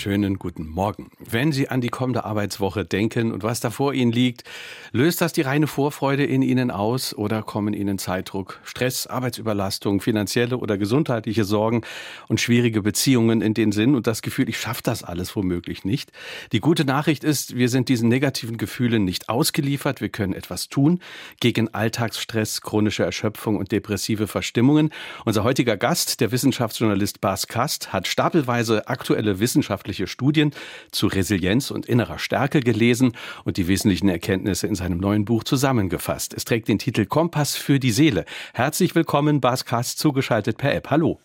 Schönen guten Morgen. Wenn Sie an die kommende Arbeitswoche denken und was da vor Ihnen liegt, löst das die reine Vorfreude in Ihnen aus oder kommen Ihnen Zeitdruck, Stress, Arbeitsüberlastung, finanzielle oder gesundheitliche Sorgen und schwierige Beziehungen in den Sinn und das Gefühl, ich schaffe das alles womöglich nicht? Die gute Nachricht ist, wir sind diesen negativen Gefühlen nicht ausgeliefert, wir können etwas tun gegen Alltagsstress, chronische Erschöpfung und depressive Verstimmungen. Unser heutiger Gast, der Wissenschaftsjournalist Bas Kast, hat stapelweise aktuelle wissenschaftliche wissenschaftliche Studien zu Resilienz und innerer Stärke gelesen und die wesentlichen Erkenntnisse in seinem neuen Buch zusammengefasst. Es trägt den Titel Kompass für die Seele. Herzlich willkommen, Baskast, zugeschaltet per App. Hallo.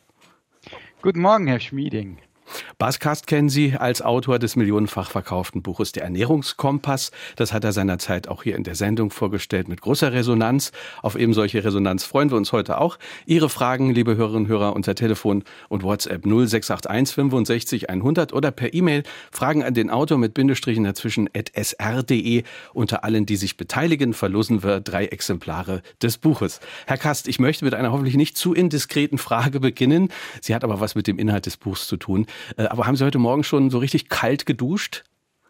Guten Morgen, Herr Schmieding. Baskast kennen Sie als Autor des millionenfach verkauften Buches Der Ernährungskompass. Das hat er seinerzeit auch hier in der Sendung vorgestellt mit großer Resonanz. Auf eben solche Resonanz freuen wir uns heute auch. Ihre Fragen, liebe Hörerinnen und Hörer, unter Telefon und WhatsApp 0681 65 100 oder per E-Mail Fragen an den Autor mit Bindestrichen dazwischen at sr.de. Unter allen, die sich beteiligen, verlosen wir drei Exemplare des Buches. Herr Kast, ich möchte mit einer hoffentlich nicht zu indiskreten Frage beginnen. Sie hat aber was mit dem Inhalt des Buchs zu tun. Äh, aber haben Sie heute Morgen schon so richtig kalt geduscht?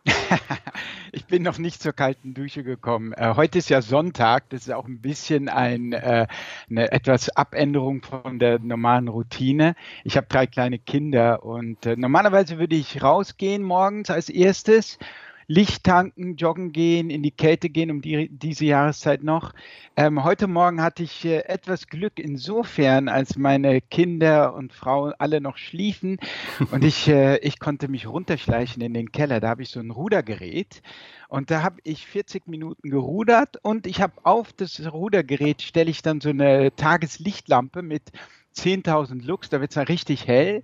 ich bin noch nicht zur kalten Dusche gekommen. Äh, heute ist ja Sonntag, das ist auch ein bisschen ein, äh, eine etwas Abänderung von der normalen Routine. Ich habe drei kleine Kinder und äh, normalerweise würde ich rausgehen morgens als erstes Licht tanken, joggen gehen, in die Kälte gehen um die, diese Jahreszeit noch. Ähm, heute Morgen hatte ich äh, etwas Glück insofern, als meine Kinder und Frau alle noch schliefen und ich, äh, ich konnte mich runterschleichen in den Keller. Da habe ich so ein Rudergerät und da habe ich 40 Minuten gerudert und ich habe auf das Rudergerät stelle ich dann so eine Tageslichtlampe mit 10.000 Lux, da wird es dann richtig hell.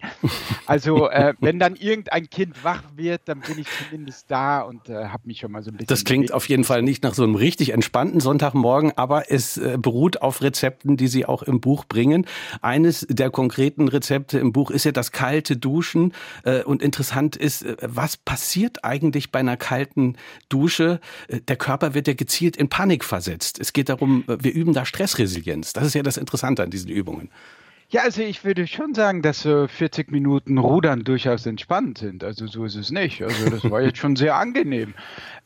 Also äh, wenn dann irgendein Kind wach wird, dann bin ich zumindest da und äh, habe mich schon mal so ein bisschen. Das klingt bewegt. auf jeden Fall nicht nach so einem richtig entspannten Sonntagmorgen, aber es äh, beruht auf Rezepten, die Sie auch im Buch bringen. Eines der konkreten Rezepte im Buch ist ja das kalte Duschen. Äh, und interessant ist, äh, was passiert eigentlich bei einer kalten Dusche? Äh, der Körper wird ja gezielt in Panik versetzt. Es geht darum, wir üben da Stressresilienz. Das ist ja das Interessante an diesen Übungen. Ja, also ich würde schon sagen, dass so 40 Minuten Rudern durchaus entspannt sind. Also so ist es nicht. Also das war jetzt schon sehr angenehm.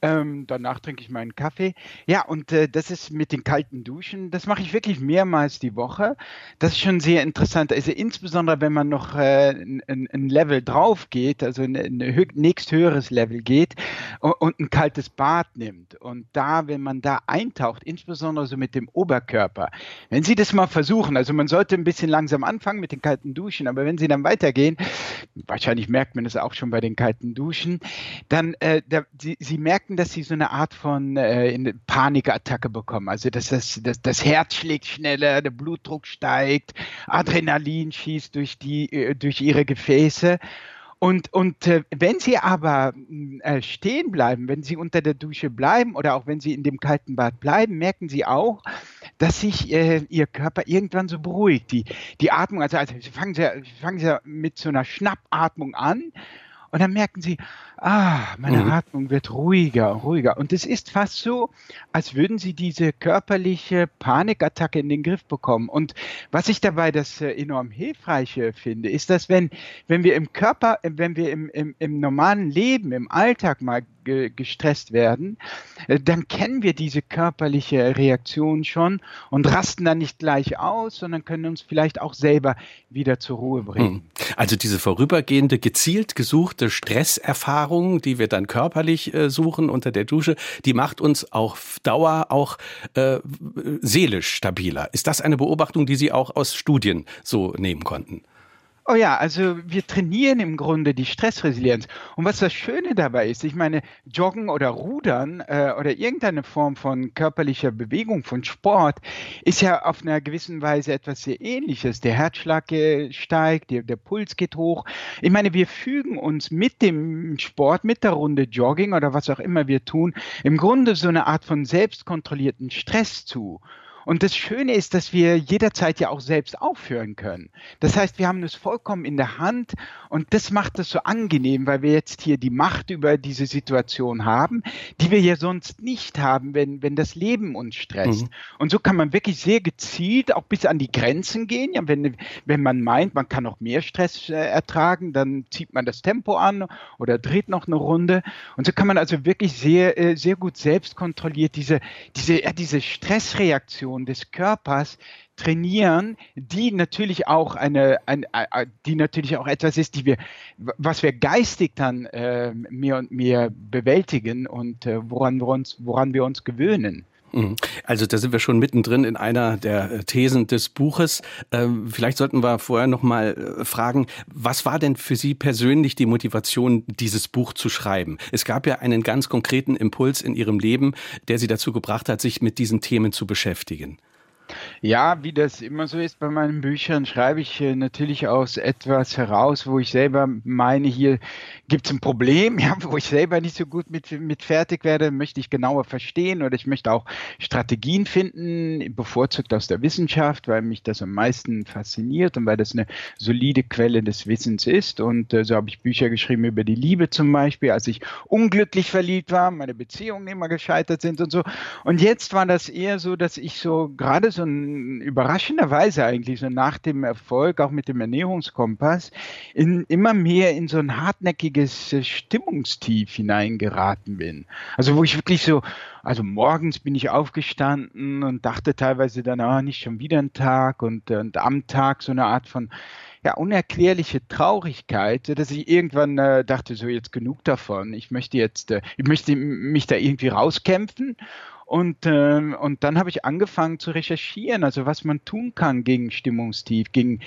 Ähm, danach trinke ich meinen Kaffee. Ja, und äh, das ist mit den kalten Duschen, das mache ich wirklich mehrmals die Woche. Das ist schon sehr interessant. Also insbesondere, wenn man noch äh, ein, ein, Level drauf geht, also ein, ein nächst höheres Level geht und, und ein kaltes Bad nimmt. Und da, wenn man da eintaucht, insbesondere so mit dem Oberkörper, wenn Sie das mal versuchen, also man sollte ein bisschen langsam anfangen mit den kalten Duschen, aber wenn Sie dann weitergehen, wahrscheinlich merkt man das auch schon bei den kalten Duschen, dann äh, da, Sie, Sie merken, dass sie so eine Art von äh, Panikattacke bekommen. Also dass das, das, das Herz schlägt schneller, der Blutdruck steigt, Adrenalin schießt durch, die, äh, durch ihre Gefäße. Und, und äh, wenn Sie aber äh, stehen bleiben, wenn Sie unter der Dusche bleiben oder auch wenn Sie in dem kalten Bad bleiben, merken Sie auch, dass sich äh, Ihr Körper irgendwann so beruhigt. Die, die Atmung, also, also fangen, Sie, fangen Sie mit so einer Schnappatmung an und dann merken Sie, ah, meine mhm. Atmung wird ruhiger, ruhiger. Und es ist fast so, als würden Sie diese körperliche Panikattacke in den Griff bekommen. Und was ich dabei das äh, enorm Hilfreiche finde, ist, dass wenn, wenn wir im Körper, wenn wir im, im, im normalen Leben, im Alltag mal ge gestresst werden, äh, dann kennen wir diese körperliche Reaktion schon und rasten dann nicht gleich aus, sondern können uns vielleicht auch selber wieder zur Ruhe bringen. Hm. Also diese vorübergehende, gezielt gesuchte Stresserfahrung, die wir dann körperlich äh, suchen unter der Dusche, die macht uns auf Dauer auch äh, seelisch stabiler. Ist das eine Beobachtung, die Sie auch aus Studien so nehmen konnten? Oh ja, also wir trainieren im Grunde die Stressresilienz. Und was das Schöne dabei ist, ich meine, Joggen oder Rudern äh, oder irgendeine Form von körperlicher Bewegung, von Sport, ist ja auf einer gewissen Weise etwas sehr Ähnliches. Der Herzschlag steigt, der, der Puls geht hoch. Ich meine, wir fügen uns mit dem Sport, mit der Runde Jogging oder was auch immer wir tun, im Grunde so eine Art von selbstkontrollierten Stress zu. Und das Schöne ist, dass wir jederzeit ja auch selbst aufhören können. Das heißt, wir haben es vollkommen in der Hand und das macht es so angenehm, weil wir jetzt hier die Macht über diese Situation haben, die wir ja sonst nicht haben, wenn, wenn das Leben uns stresst. Mhm. Und so kann man wirklich sehr gezielt auch bis an die Grenzen gehen. Ja, wenn, wenn man meint, man kann noch mehr Stress äh, ertragen, dann zieht man das Tempo an oder dreht noch eine Runde. Und so kann man also wirklich sehr, äh, sehr gut selbst kontrolliert diese, diese, ja, diese Stressreaktion des Körpers trainieren, die natürlich auch eine, eine, die natürlich auch etwas ist, die wir, was wir geistig dann äh, mehr und mehr bewältigen und äh, woran wir uns, woran wir uns gewöhnen. Mhm. Also da sind wir schon mittendrin in einer der äh, Thesen des Buches. Ähm, vielleicht sollten wir vorher noch mal äh, fragen, was war denn für Sie persönlich die Motivation, dieses Buch zu schreiben? Es gab ja einen ganz konkreten Impuls in Ihrem Leben, der Sie dazu gebracht hat, sich mit diesen Themen zu beschäftigen. Ja, wie das immer so ist bei meinen Büchern, schreibe ich äh, natürlich aus etwas heraus, wo ich selber meine, hier gibt es ein Problem, ja, wo ich selber nicht so gut mit, mit fertig werde, möchte ich genauer verstehen oder ich möchte auch Strategien finden, bevorzugt aus der Wissenschaft, weil mich das am meisten fasziniert und weil das eine solide Quelle des Wissens ist. Und äh, so habe ich Bücher geschrieben über die Liebe zum Beispiel, als ich unglücklich verliebt war, meine Beziehungen immer gescheitert sind und so. Und jetzt war das eher so, dass ich so gerade so ein, überraschenderweise eigentlich so nach dem Erfolg, auch mit dem Ernährungskompass, in, immer mehr in so ein hartnäckiges äh, Stimmungstief hineingeraten bin. Also wo ich wirklich so, also morgens bin ich aufgestanden und dachte teilweise dann, ah, nicht schon wieder ein Tag und, und am Tag so eine Art von ja, unerklärliche Traurigkeit, dass ich irgendwann äh, dachte, so jetzt genug davon. Ich möchte jetzt, äh, ich möchte mich da irgendwie rauskämpfen und, äh, und dann habe ich angefangen zu recherchieren, also was man tun kann gegen Stimmungstief, gegen,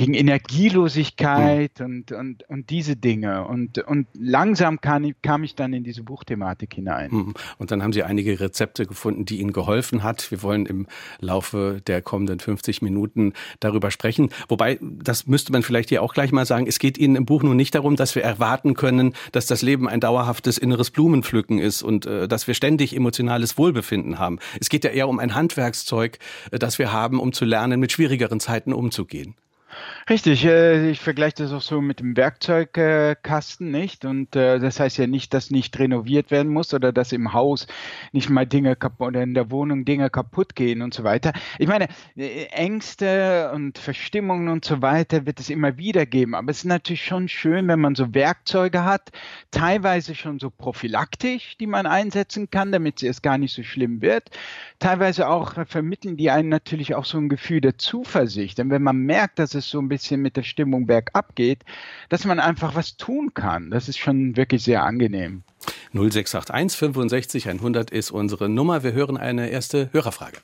gegen Energielosigkeit mhm. und, und, und diese Dinge. Und, und langsam kam, kam ich dann in diese Buchthematik hinein. Mhm. Und dann haben Sie einige Rezepte gefunden, die Ihnen geholfen hat. Wir wollen im Laufe der kommenden 50 Minuten darüber sprechen. Wobei, das müsste man vielleicht hier auch gleich mal sagen, es geht Ihnen im Buch nun nicht darum, dass wir erwarten können, dass das Leben ein dauerhaftes inneres Blumenpflücken ist und äh, dass wir ständig emotionales Wohlbefinden haben. Es geht ja eher um ein Handwerkszeug, äh, das wir haben, um zu lernen, mit schwierigeren Zeiten umzugehen. Richtig, äh, ich vergleiche das auch so mit dem Werkzeugkasten, nicht? Und äh, das heißt ja nicht, dass nicht renoviert werden muss oder dass im Haus nicht mal Dinge kaputt oder in der Wohnung Dinge kaputt gehen und so weiter. Ich meine, äh, Ängste und Verstimmungen und so weiter wird es immer wieder geben. Aber es ist natürlich schon schön, wenn man so Werkzeuge hat, teilweise schon so prophylaktisch, die man einsetzen kann, damit es gar nicht so schlimm wird. Teilweise auch vermitteln die einen natürlich auch so ein Gefühl der Zuversicht. Denn wenn man merkt, dass es so ein bisschen mit der Stimmung bergab geht, dass man einfach was tun kann. Das ist schon wirklich sehr angenehm. 0681 65 100 ist unsere Nummer. Wir hören eine erste Hörerfrage.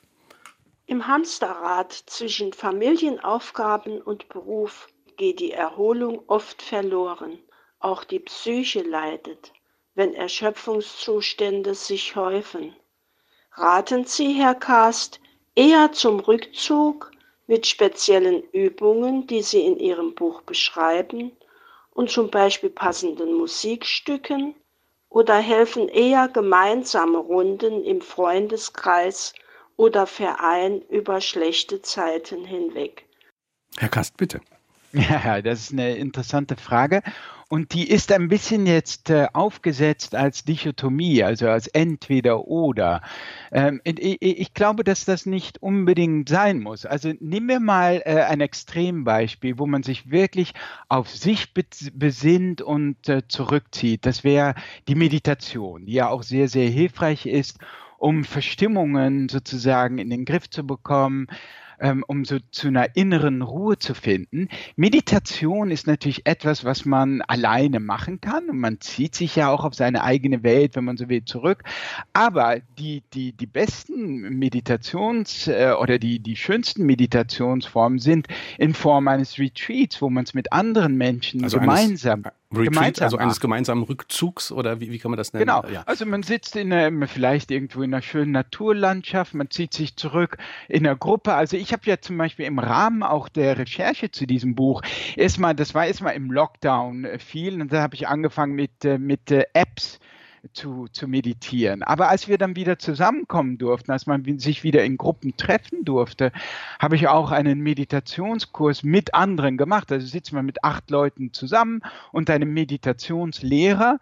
Im Hamsterrad zwischen Familienaufgaben und Beruf geht die Erholung oft verloren. Auch die Psyche leidet, wenn Erschöpfungszustände sich häufen. Raten Sie, Herr Kast, eher zum Rückzug mit speziellen Übungen, die Sie in Ihrem Buch beschreiben und zum Beispiel passenden Musikstücken oder helfen eher gemeinsame Runden im Freundeskreis oder Verein über schlechte Zeiten hinweg? Herr Kast, bitte. Ja, das ist eine interessante Frage. Und die ist ein bisschen jetzt äh, aufgesetzt als Dichotomie, also als entweder oder. Ähm, ich, ich, glaube, dass das nicht unbedingt sein muss. Also nehmen wir mal äh, ein Extrembeispiel, wo man sich wirklich auf sich besinnt und äh, zurückzieht. Das wäre die Meditation, die ja auch sehr, sehr hilfreich ist, um Verstimmungen sozusagen in den Griff zu bekommen ähm, um so zu einer inneren Ruhe zu finden. Meditation ist natürlich etwas, was man alleine machen kann und man zieht sich ja auch auf seine eigene Welt, wenn man so will, zurück. Aber die, die, die besten Meditations- äh, oder die, die schönsten Meditationsformen sind in Form eines Retreats, wo man es mit anderen Menschen also gemeinsam eines Retreat, also eines gemeinsamen Rückzugs oder wie, wie kann man das nennen? Genau, ja. also man sitzt in einer, vielleicht irgendwo in einer schönen Naturlandschaft, man zieht sich zurück in einer Gruppe. Also ich habe ja zum Beispiel im Rahmen auch der Recherche zu diesem Buch erstmal, das war erstmal im Lockdown viel und da habe ich angefangen mit, äh, mit äh, Apps zu, zu meditieren. Aber als wir dann wieder zusammenkommen durften, als man sich wieder in Gruppen treffen durfte, habe ich auch einen Meditationskurs mit anderen gemacht. Also sitzt man mit acht Leuten zusammen und einem Meditationslehrer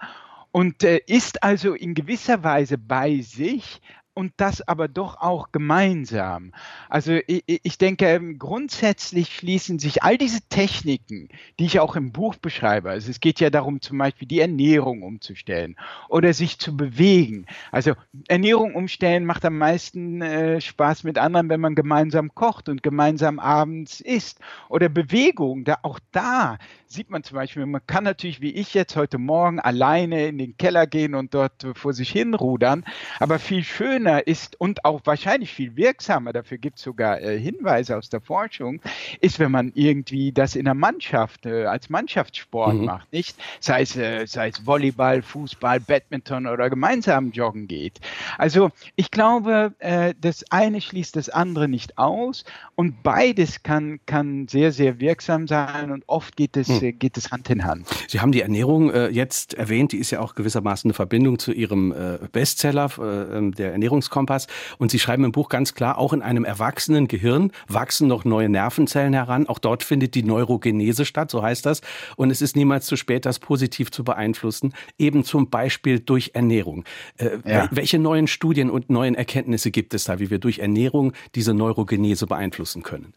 und äh, ist also in gewisser Weise bei sich, und das aber doch auch gemeinsam. Also ich, ich, denke, ähm, grundsätzlich schließen sich all diese Techniken, die ich auch im Buch beschreibe, also es geht ja darum, zum Beispiel die Ernährung umzustellen oder sich zu bewegen. Also Ernährung umstellen macht am meisten äh, Spaß mit anderen, wenn man gemeinsam kocht und gemeinsam abends isst. Oder Bewegung, da auch da sieht man zum Beispiel, man kann natürlich wie ich jetzt heute Morgen alleine in den Keller gehen und dort vor sich hin rudern, aber viel schöner ist und auch wahrscheinlich viel wirksamer, dafür gibt es sogar äh, Hinweise aus der Forschung, ist, wenn man irgendwie das in der Mannschaft, äh, als Mannschaftssport mhm. macht, nicht? Sei es, äh, sei es Volleyball, Fußball, Badminton oder gemeinsam joggen geht. Also ich glaube, äh, das eine schließt das andere nicht aus und beides kann, kann sehr, sehr wirksam sein und oft geht es mhm geht es Hand in Hand. Sie haben die Ernährung äh, jetzt erwähnt, die ist ja auch gewissermaßen eine Verbindung zu Ihrem äh, Bestseller, äh, ähm, der Ernährungskompass. Und Sie schreiben im Buch ganz klar, auch in einem erwachsenen Gehirn wachsen noch neue Nervenzellen heran. Auch dort findet die Neurogenese statt, so heißt das. Und es ist niemals zu spät, das positiv zu beeinflussen, eben zum Beispiel durch Ernährung. Äh, ja. Welche neuen Studien und neuen Erkenntnisse gibt es da, wie wir durch Ernährung diese Neurogenese beeinflussen können?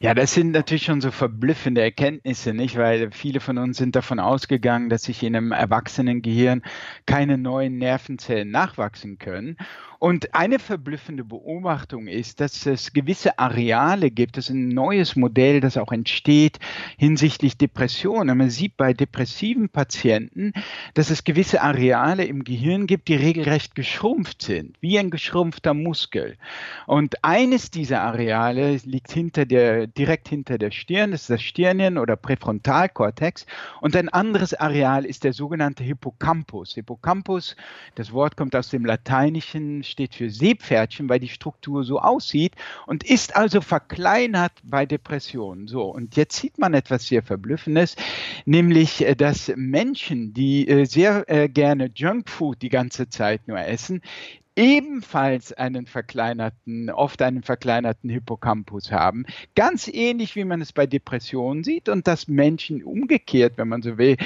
Ja, das sind natürlich schon so verblüffende Erkenntnisse, nicht? Weil viele von uns sind davon ausgegangen, dass sich in einem Erwachsenengehirn keine neuen Nervenzellen nachwachsen können. Und eine verblüffende Beobachtung ist, dass es gewisse Areale gibt, das ist ein neues Modell, das auch entsteht hinsichtlich Depressionen. Man sieht bei depressiven Patienten, dass es gewisse Areale im Gehirn gibt, die regelrecht geschrumpft sind, wie ein geschrumpfter Muskel. Und eines dieser Areale liegt hinter der, direkt hinter der Stirn, das ist das Stirnien oder Präfrontalkortex. Und ein anderes Areal ist der sogenannte Hippocampus. Hippocampus, das Wort kommt aus dem Lateinischen, steht für Seepferdchen, weil die Struktur so aussieht und ist also verkleinert bei Depressionen. So, und jetzt sieht man etwas sehr Verblüffendes, nämlich, äh, dass Menschen, die äh, sehr äh, gerne Junkfood die ganze Zeit nur essen, ebenfalls einen verkleinerten, oft einen verkleinerten Hippocampus haben. Ganz ähnlich wie man es bei Depressionen sieht und dass Menschen umgekehrt, wenn man so will,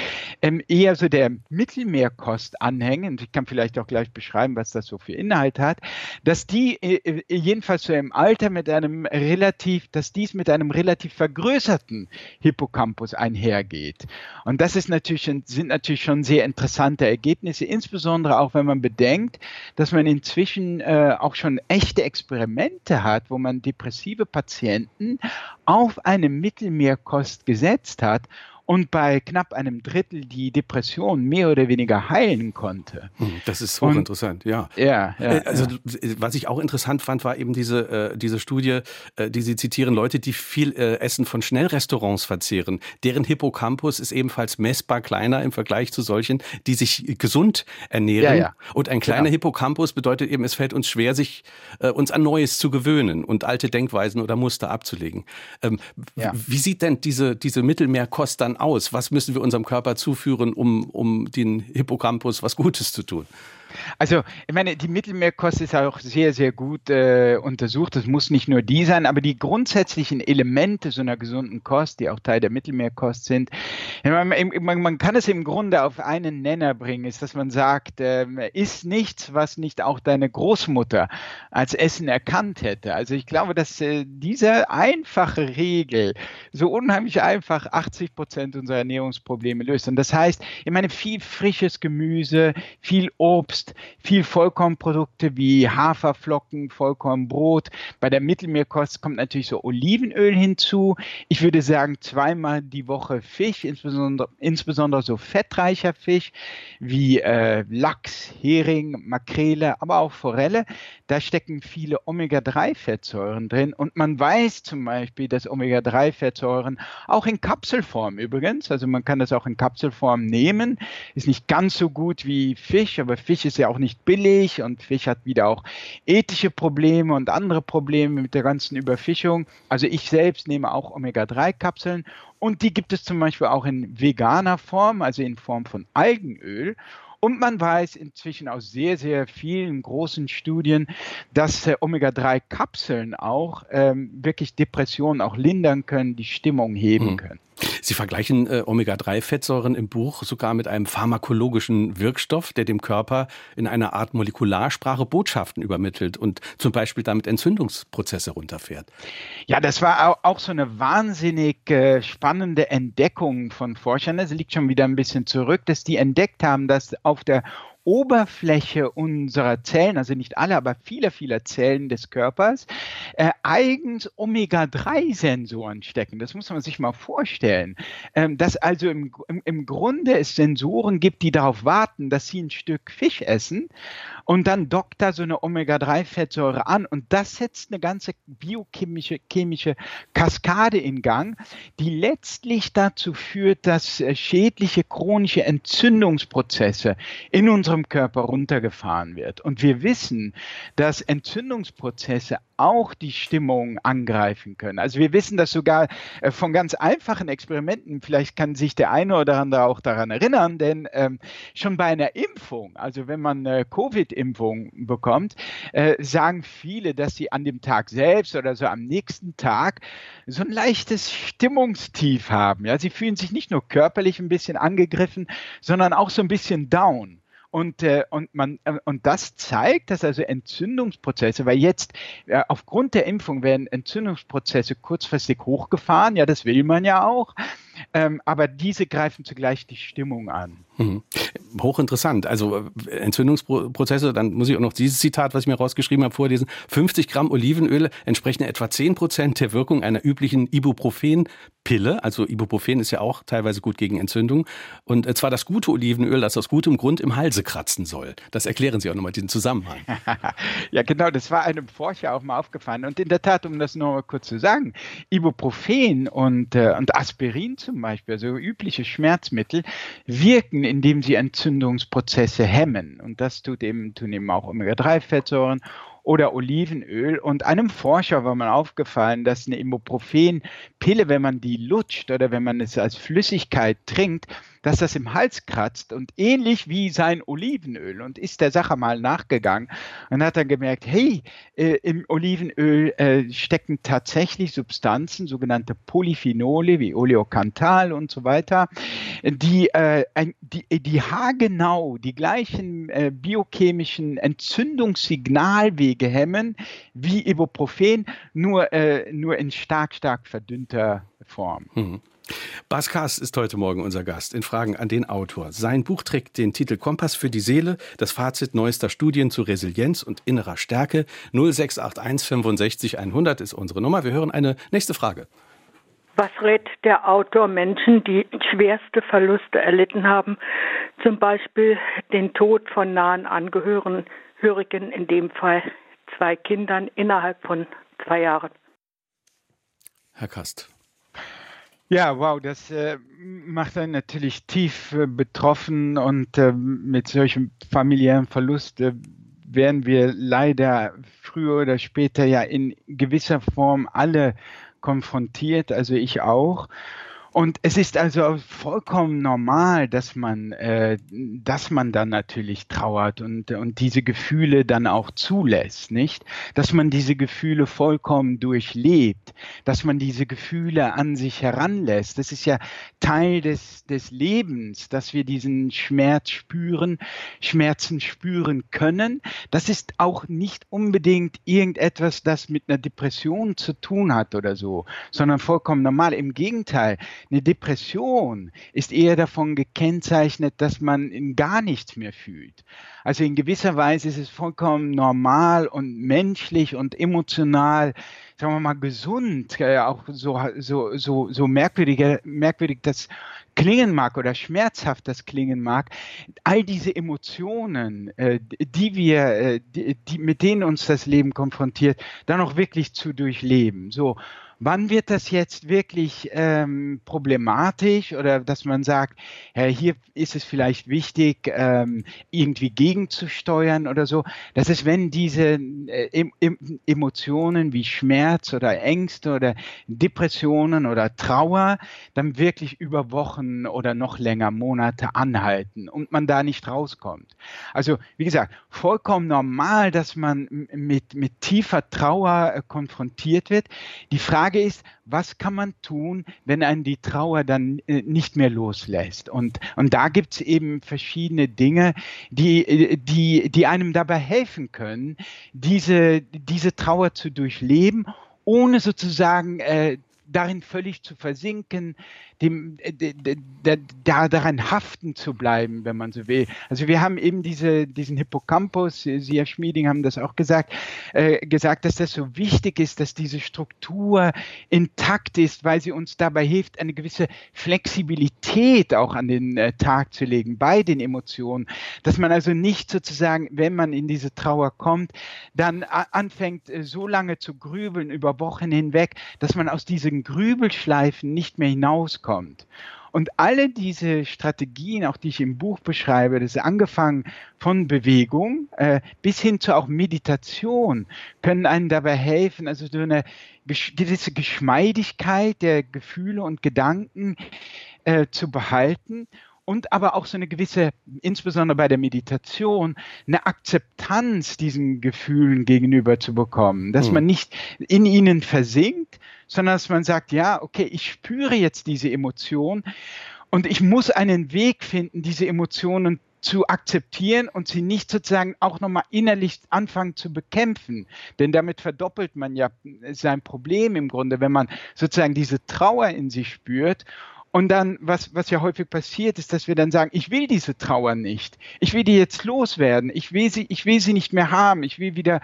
ähm, eher so der Mittelmeerkost anhängen. Ich kann vielleicht auch gleich beschreiben, was das so für Inhalt hat, dass die äh, äh, jedenfalls so im Alter mit einem relativ, dass dies mit einem relativ vergrößerten Hippocampus einhergeht. Und das ist natürlich, sind natürlich schon sehr interessante Ergebnisse, insbesondere auch wenn man bedenkt, dass man in inzwischen äh, auch schon echte Experimente hat, wo man depressive Patienten auf eine Mittelmeerkost gesetzt hat und bei knapp einem Drittel die Depression mehr oder weniger heilen konnte. Hm, das ist hochinteressant, ja. Ja, ja. Äh, also was ich auch interessant fand, war eben diese, äh, diese Studie, äh, die Sie zitieren, Leute, die viel Essen von Schnellrestaurants verzehren. Deren Hippocampus ist ebenfalls messbar kleiner im Vergleich zu solchen, die sich gesund ernähren. Ja, ja. Und ein kleiner genau. Hippocampus bedeutet eben, es fällt uns schwer, sich uns an Neues zu gewöhnen und alte Denkweisen oder Muster abzulegen. Ähm, ja. Wie sieht denn diese, diese Mittelmeerkost dann aus? Was müssen wir unserem Körper zuführen, um, um den Hippocampus was Gutes zu tun? Also, ich meine, die Mittelmeerkost ist auch sehr, sehr gut äh, untersucht. Das muss nicht nur die sein, aber die grundsätzlichen Elemente so einer gesunden Kost, die auch Teil der Mittelmeerkost sind, man, man, man kann es im Grunde auf einen Nenner bringen, ist, dass man sagt, äh, ist nichts, was nicht auch deine Großmutter als Essen erkannt hätte. Also ich glaube, dass äh, diese einfache Regel so unheimlich einfach 80 Prozent unserer Ernährungsprobleme löst. Und das heißt, ich meine, viel frisches Gemüse, viel Obst, Obst, viel Vollkornprodukte wie Haferflocken, Vollkornbrot. Bei der Mittelmeerkost kommt natürlich so Olivenöl hinzu. Ich würde sagen, zweimal die Woche Fisch, insbesondere, insbesondere so fettreicher Fisch wie äh, Lachs, Hering, Makrele, aber auch Forelle. Da stecken viele Omega-3-Fettsäuren drin und man weiß zum Beispiel, dass Omega-3-Fettsäuren auch in Kapselform übrigens, also man kann das auch in Kapselform nehmen, ist nicht ganz so gut wie Fisch, aber Fisch ist ist ja auch nicht billig und Fisch hat wieder auch ethische Probleme und andere Probleme mit der ganzen Überfischung. Also ich selbst nehme auch Omega-3-Kapseln und die gibt es zum Beispiel auch in veganer Form, also in Form von Algenöl. Und man weiß inzwischen aus sehr, sehr vielen großen Studien, dass äh, Omega-3-Kapseln auch ähm, wirklich Depressionen auch lindern können, die Stimmung heben hm. können. Sie vergleichen äh, Omega-3-Fettsäuren im Buch sogar mit einem pharmakologischen Wirkstoff, der dem Körper in einer Art Molekularsprache Botschaften übermittelt und zum Beispiel damit Entzündungsprozesse runterfährt. Ja, das war auch so eine wahnsinnig äh, spannende Entdeckung von Forschern. Das liegt schon wieder ein bisschen zurück, dass die entdeckt haben, dass auf der Oberfläche unserer Zellen, also nicht alle, aber viele, viele Zellen des Körpers, äh, eigens Omega-3-Sensoren stecken. Das muss man sich mal vorstellen. Ähm, dass also im, im, im Grunde es Sensoren gibt, die darauf warten, dass sie ein Stück Fisch essen und dann dockt da so eine Omega-3-Fettsäure an und das setzt eine ganze biochemische chemische Kaskade in Gang, die letztlich dazu führt, dass äh, schädliche chronische Entzündungsprozesse in unserem Körper runtergefahren wird. Und wir wissen, dass Entzündungsprozesse auch die Stimmung angreifen können. Also wir wissen das sogar äh, von ganz einfachen Experimenten. Vielleicht kann sich der eine oder andere auch daran erinnern, denn ähm, schon bei einer Impfung, also wenn man eine Covid-Impfung bekommt, äh, sagen viele, dass sie an dem Tag selbst oder so am nächsten Tag so ein leichtes Stimmungstief haben. Ja, sie fühlen sich nicht nur körperlich ein bisschen angegriffen, sondern auch so ein bisschen down. Und, äh, und, man, äh, und das zeigt, dass also Entzündungsprozesse, weil jetzt äh, aufgrund der Impfung werden Entzündungsprozesse kurzfristig hochgefahren, ja, das will man ja auch, ähm, aber diese greifen zugleich die Stimmung an. Mhm. Hochinteressant. Also äh, Entzündungsprozesse, dann muss ich auch noch dieses Zitat, was ich mir rausgeschrieben habe, vorlesen. 50 Gramm Olivenöl entsprechen etwa 10 Prozent der Wirkung einer üblichen Ibuprofen-Pille. Also Ibuprofen ist ja auch teilweise gut gegen Entzündung. Und äh, zwar das gute Olivenöl, das aus gutem Grund im Halse kratzen soll. Das erklären Sie auch nochmal, diesen Zusammenhang. ja, genau, das war einem Forscher auch mal aufgefallen. Und in der Tat, um das noch mal kurz zu sagen, Ibuprofen und, äh, und Aspirin zum Beispiel, also übliche Schmerzmittel, wirken, indem sie Entzündungsprozesse hemmen. Und das tut eben, tun eben auch Omega-3-Fettsäuren oder Olivenöl. Und einem Forscher war mal aufgefallen, dass eine Ibuprofen-Pille, wenn man die lutscht oder wenn man es als Flüssigkeit trinkt, dass das im Hals kratzt und ähnlich wie sein Olivenöl und ist der Sache mal nachgegangen und hat dann gemerkt, hey, äh, im Olivenöl äh, stecken tatsächlich Substanzen, sogenannte Polyphenole wie Oleokantal und so weiter, die, äh, die, die haargenau die gleichen äh, biochemischen Entzündungssignalwege hemmen wie Ibuprofen, nur, äh, nur in stark, stark verdünnter Form. Mhm. Bas Kass ist heute Morgen unser Gast in Fragen an den Autor. Sein Buch trägt den Titel Kompass für die Seele, das Fazit neuester Studien zu Resilienz und innerer Stärke. 0681 65 100 ist unsere Nummer. Wir hören eine nächste Frage. Was rät der Autor Menschen, die schwerste Verluste erlitten haben, zum Beispiel den Tod von nahen Angehörigen, in dem Fall zwei Kindern innerhalb von zwei Jahren? Herr Kast. Ja, wow, das äh, macht einen natürlich tief äh, betroffen und äh, mit solchem familiären Verlust äh, werden wir leider früher oder später ja in gewisser Form alle konfrontiert, also ich auch. Und es ist also vollkommen normal, dass man, äh, dass man dann natürlich trauert und, und diese Gefühle dann auch zulässt, nicht? Dass man diese Gefühle vollkommen durchlebt, dass man diese Gefühle an sich heranlässt. Das ist ja Teil des, des Lebens, dass wir diesen Schmerz spüren, Schmerzen spüren können. Das ist auch nicht unbedingt irgendetwas, das mit einer Depression zu tun hat oder so, sondern vollkommen normal. Im Gegenteil, eine Depression ist eher davon gekennzeichnet, dass man gar nichts mehr fühlt. Also in gewisser Weise ist es vollkommen normal und menschlich und emotional, sagen wir mal, gesund, äh, auch so, so, so, so merkwürdig, merkwürdig das klingen mag oder schmerzhaft das klingen mag, all diese Emotionen, äh, die wir, äh, die, die, mit denen uns das Leben konfrontiert, dann auch wirklich zu durchleben. So, wann wird das jetzt wirklich ähm, problematisch oder dass man sagt, ja, hier ist es vielleicht wichtig, ähm, irgendwie gegenzusteuern oder so. Das ist, wenn diese äh, Emotionen wie Schmerz oder Ängste oder Depressionen oder Trauer dann wirklich über Wochen oder noch länger Monate anhalten und man da nicht rauskommt. Also, wie gesagt, vollkommen normal, dass man mit, mit tiefer Trauer äh, konfrontiert wird. Die Frage ist, was kann man tun, wenn einen die Trauer dann äh, nicht mehr loslässt? Und, und da gibt es eben verschiedene Dinge, die, äh, die, die einem dabei helfen können, diese, diese Trauer zu durchleben, ohne sozusagen äh, darin völlig zu versinken, dem, äh, da, daran haften zu bleiben, wenn man so will. Also wir haben eben diese, diesen Hippocampus, Sie, Herr Schmieding, haben das auch gesagt, äh, gesagt, dass das so wichtig ist, dass diese Struktur intakt ist, weil sie uns dabei hilft, eine gewisse Flexibilität auch an den äh, Tag zu legen bei den Emotionen, dass man also nicht sozusagen, wenn man in diese Trauer kommt, dann anfängt äh, so lange zu grübeln über Wochen hinweg, dass man aus diesen Grübelschleifen nicht mehr hinauskommt kommt. Und alle diese Strategien, auch die ich im Buch beschreibe, das ist angefangen von Bewegung äh, bis hin zu auch Meditation, können einem dabei helfen, also so eine gewisse Geschmeidigkeit der Gefühle und Gedanken äh, zu behalten und aber auch so eine gewisse, insbesondere bei der Meditation, eine Akzeptanz diesen Gefühlen gegenüber zu bekommen, dass hm. man nicht in ihnen versinkt, sondern dass man sagt, ja, okay, ich spüre jetzt diese Emotion und ich muss einen Weg finden, diese Emotionen zu akzeptieren und sie nicht sozusagen auch nochmal innerlich anfangen zu bekämpfen. Denn damit verdoppelt man ja sein Problem im Grunde, wenn man sozusagen diese Trauer in sich spürt und dann, was, was ja häufig passiert, ist, dass wir dann sagen, ich will diese Trauer nicht. Ich will die jetzt loswerden. Ich will sie, ich will sie nicht mehr haben. Ich will wieder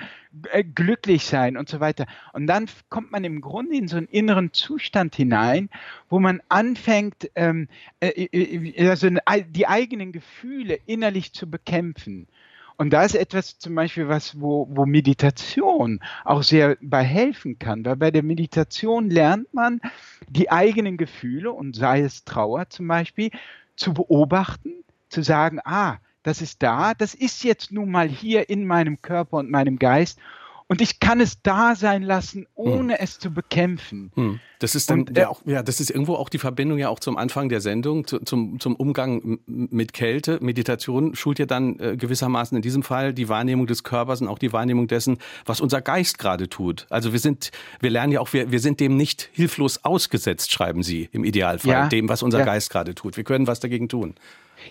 äh, glücklich sein und so weiter. Und dann kommt man im Grunde in so einen inneren Zustand hinein, wo man anfängt, ähm, äh, äh also die eigenen Gefühle innerlich zu bekämpfen. Und da ist etwas zum Beispiel was, wo, wo Meditation auch sehr bei helfen kann, weil bei der Meditation lernt man die eigenen Gefühle und sei es Trauer zum Beispiel zu beobachten, zu sagen, ah, das ist da, das ist jetzt nun mal hier in meinem Körper und meinem Geist und ich kann es da sein lassen, ohne hm. es zu bekämpfen. Hm. Das ist dann und, äh, auch, ja, das ist irgendwo auch die Verbindung ja auch zum Anfang der Sendung, zu, zum, zum Umgang mit Kälte. Meditation schult ja dann äh, gewissermaßen in diesem Fall die Wahrnehmung des Körpers und auch die Wahrnehmung dessen, was unser Geist gerade tut. Also wir sind, wir lernen ja auch, wir, wir sind dem nicht hilflos ausgesetzt, schreiben Sie im Idealfall, ja, dem, was unser ja. Geist gerade tut. Wir können was dagegen tun.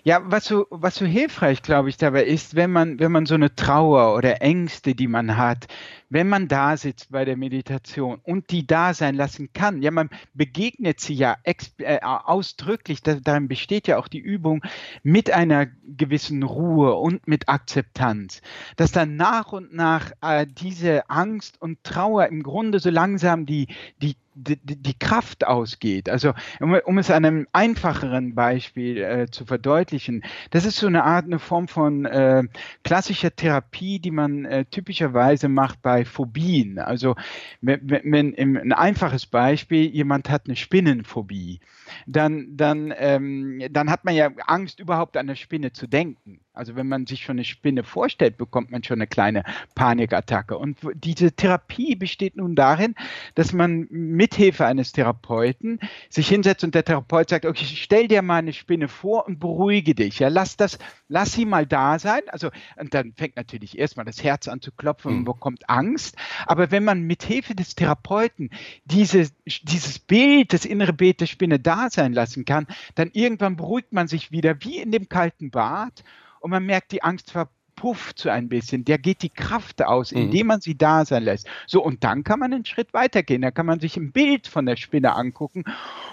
Ja, was so, was so hilfreich, glaube ich, dabei ist, wenn man, wenn man so eine Trauer oder Ängste, die man hat, wenn man da sitzt bei der Meditation und die da sein lassen kann, ja, man begegnet sie ja äh, ausdrücklich, da, darin besteht ja auch die Übung, mit einer gewissen Ruhe und mit Akzeptanz, dass dann nach und nach äh, diese Angst und Trauer im Grunde so langsam die, die die, Kraft ausgeht. Also um, um, es an einem einfacheren Beispiel äh, zu verdeutlichen, das ist so eine Art, eine Form von äh, klassischer Therapie, die man äh, typischerweise macht bei Phobien. Also wenn, wenn ein einfaches Beispiel, jemand hat eine Spinnenphobie, dann, dann, ähm, dann hat man ja Angst, überhaupt an eine Spinne zu denken. Also wenn man sich schon eine Spinne vorstellt, bekommt man schon eine kleine Panikattacke. Und diese Therapie besteht nun darin, dass man mithilfe eines Therapeuten sich hinsetzt und der Therapeut sagt, okay, stell dir mal eine Spinne vor und beruhige dich. Ja, lass das, lass sie mal da sein. Also, und dann fängt natürlich erstmal das Herz an zu klopfen und mhm. bekommt Angst. Aber wenn man mithilfe des Therapeuten diese, dieses Bild, das innere Bild der Spinne da sein lassen kann, dann irgendwann beruhigt man sich wieder wie in dem kalten Bad und man merkt, die Angst ver pufft so ein bisschen, der geht die Kraft aus, mhm. indem man sie da sein lässt. So, und dann kann man einen Schritt weitergehen. Da kann man sich ein Bild von der Spinne angucken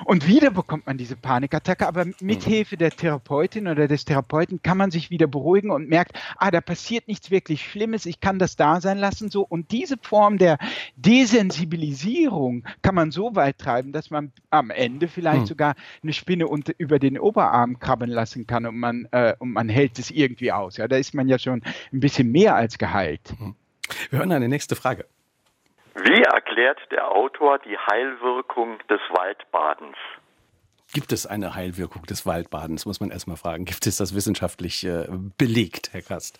und wieder bekommt man diese Panikattacke. Aber mit mhm. Hilfe der Therapeutin oder des Therapeuten kann man sich wieder beruhigen und merkt, ah, da passiert nichts wirklich Schlimmes, ich kann das da sein lassen. So, und diese Form der Desensibilisierung kann man so weit treiben, dass man am Ende vielleicht mhm. sogar eine Spinne unter, über den Oberarm krabben lassen kann und man, äh, und man hält es irgendwie aus. Ja, da ist man ja schon schon ein bisschen mehr als geheilt. Mhm. Wir hören eine nächste Frage. Wie erklärt der Autor die Heilwirkung des Waldbadens? Gibt es eine Heilwirkung des Waldbadens, muss man erstmal fragen. Gibt es das wissenschaftlich äh, belegt, Herr Kast?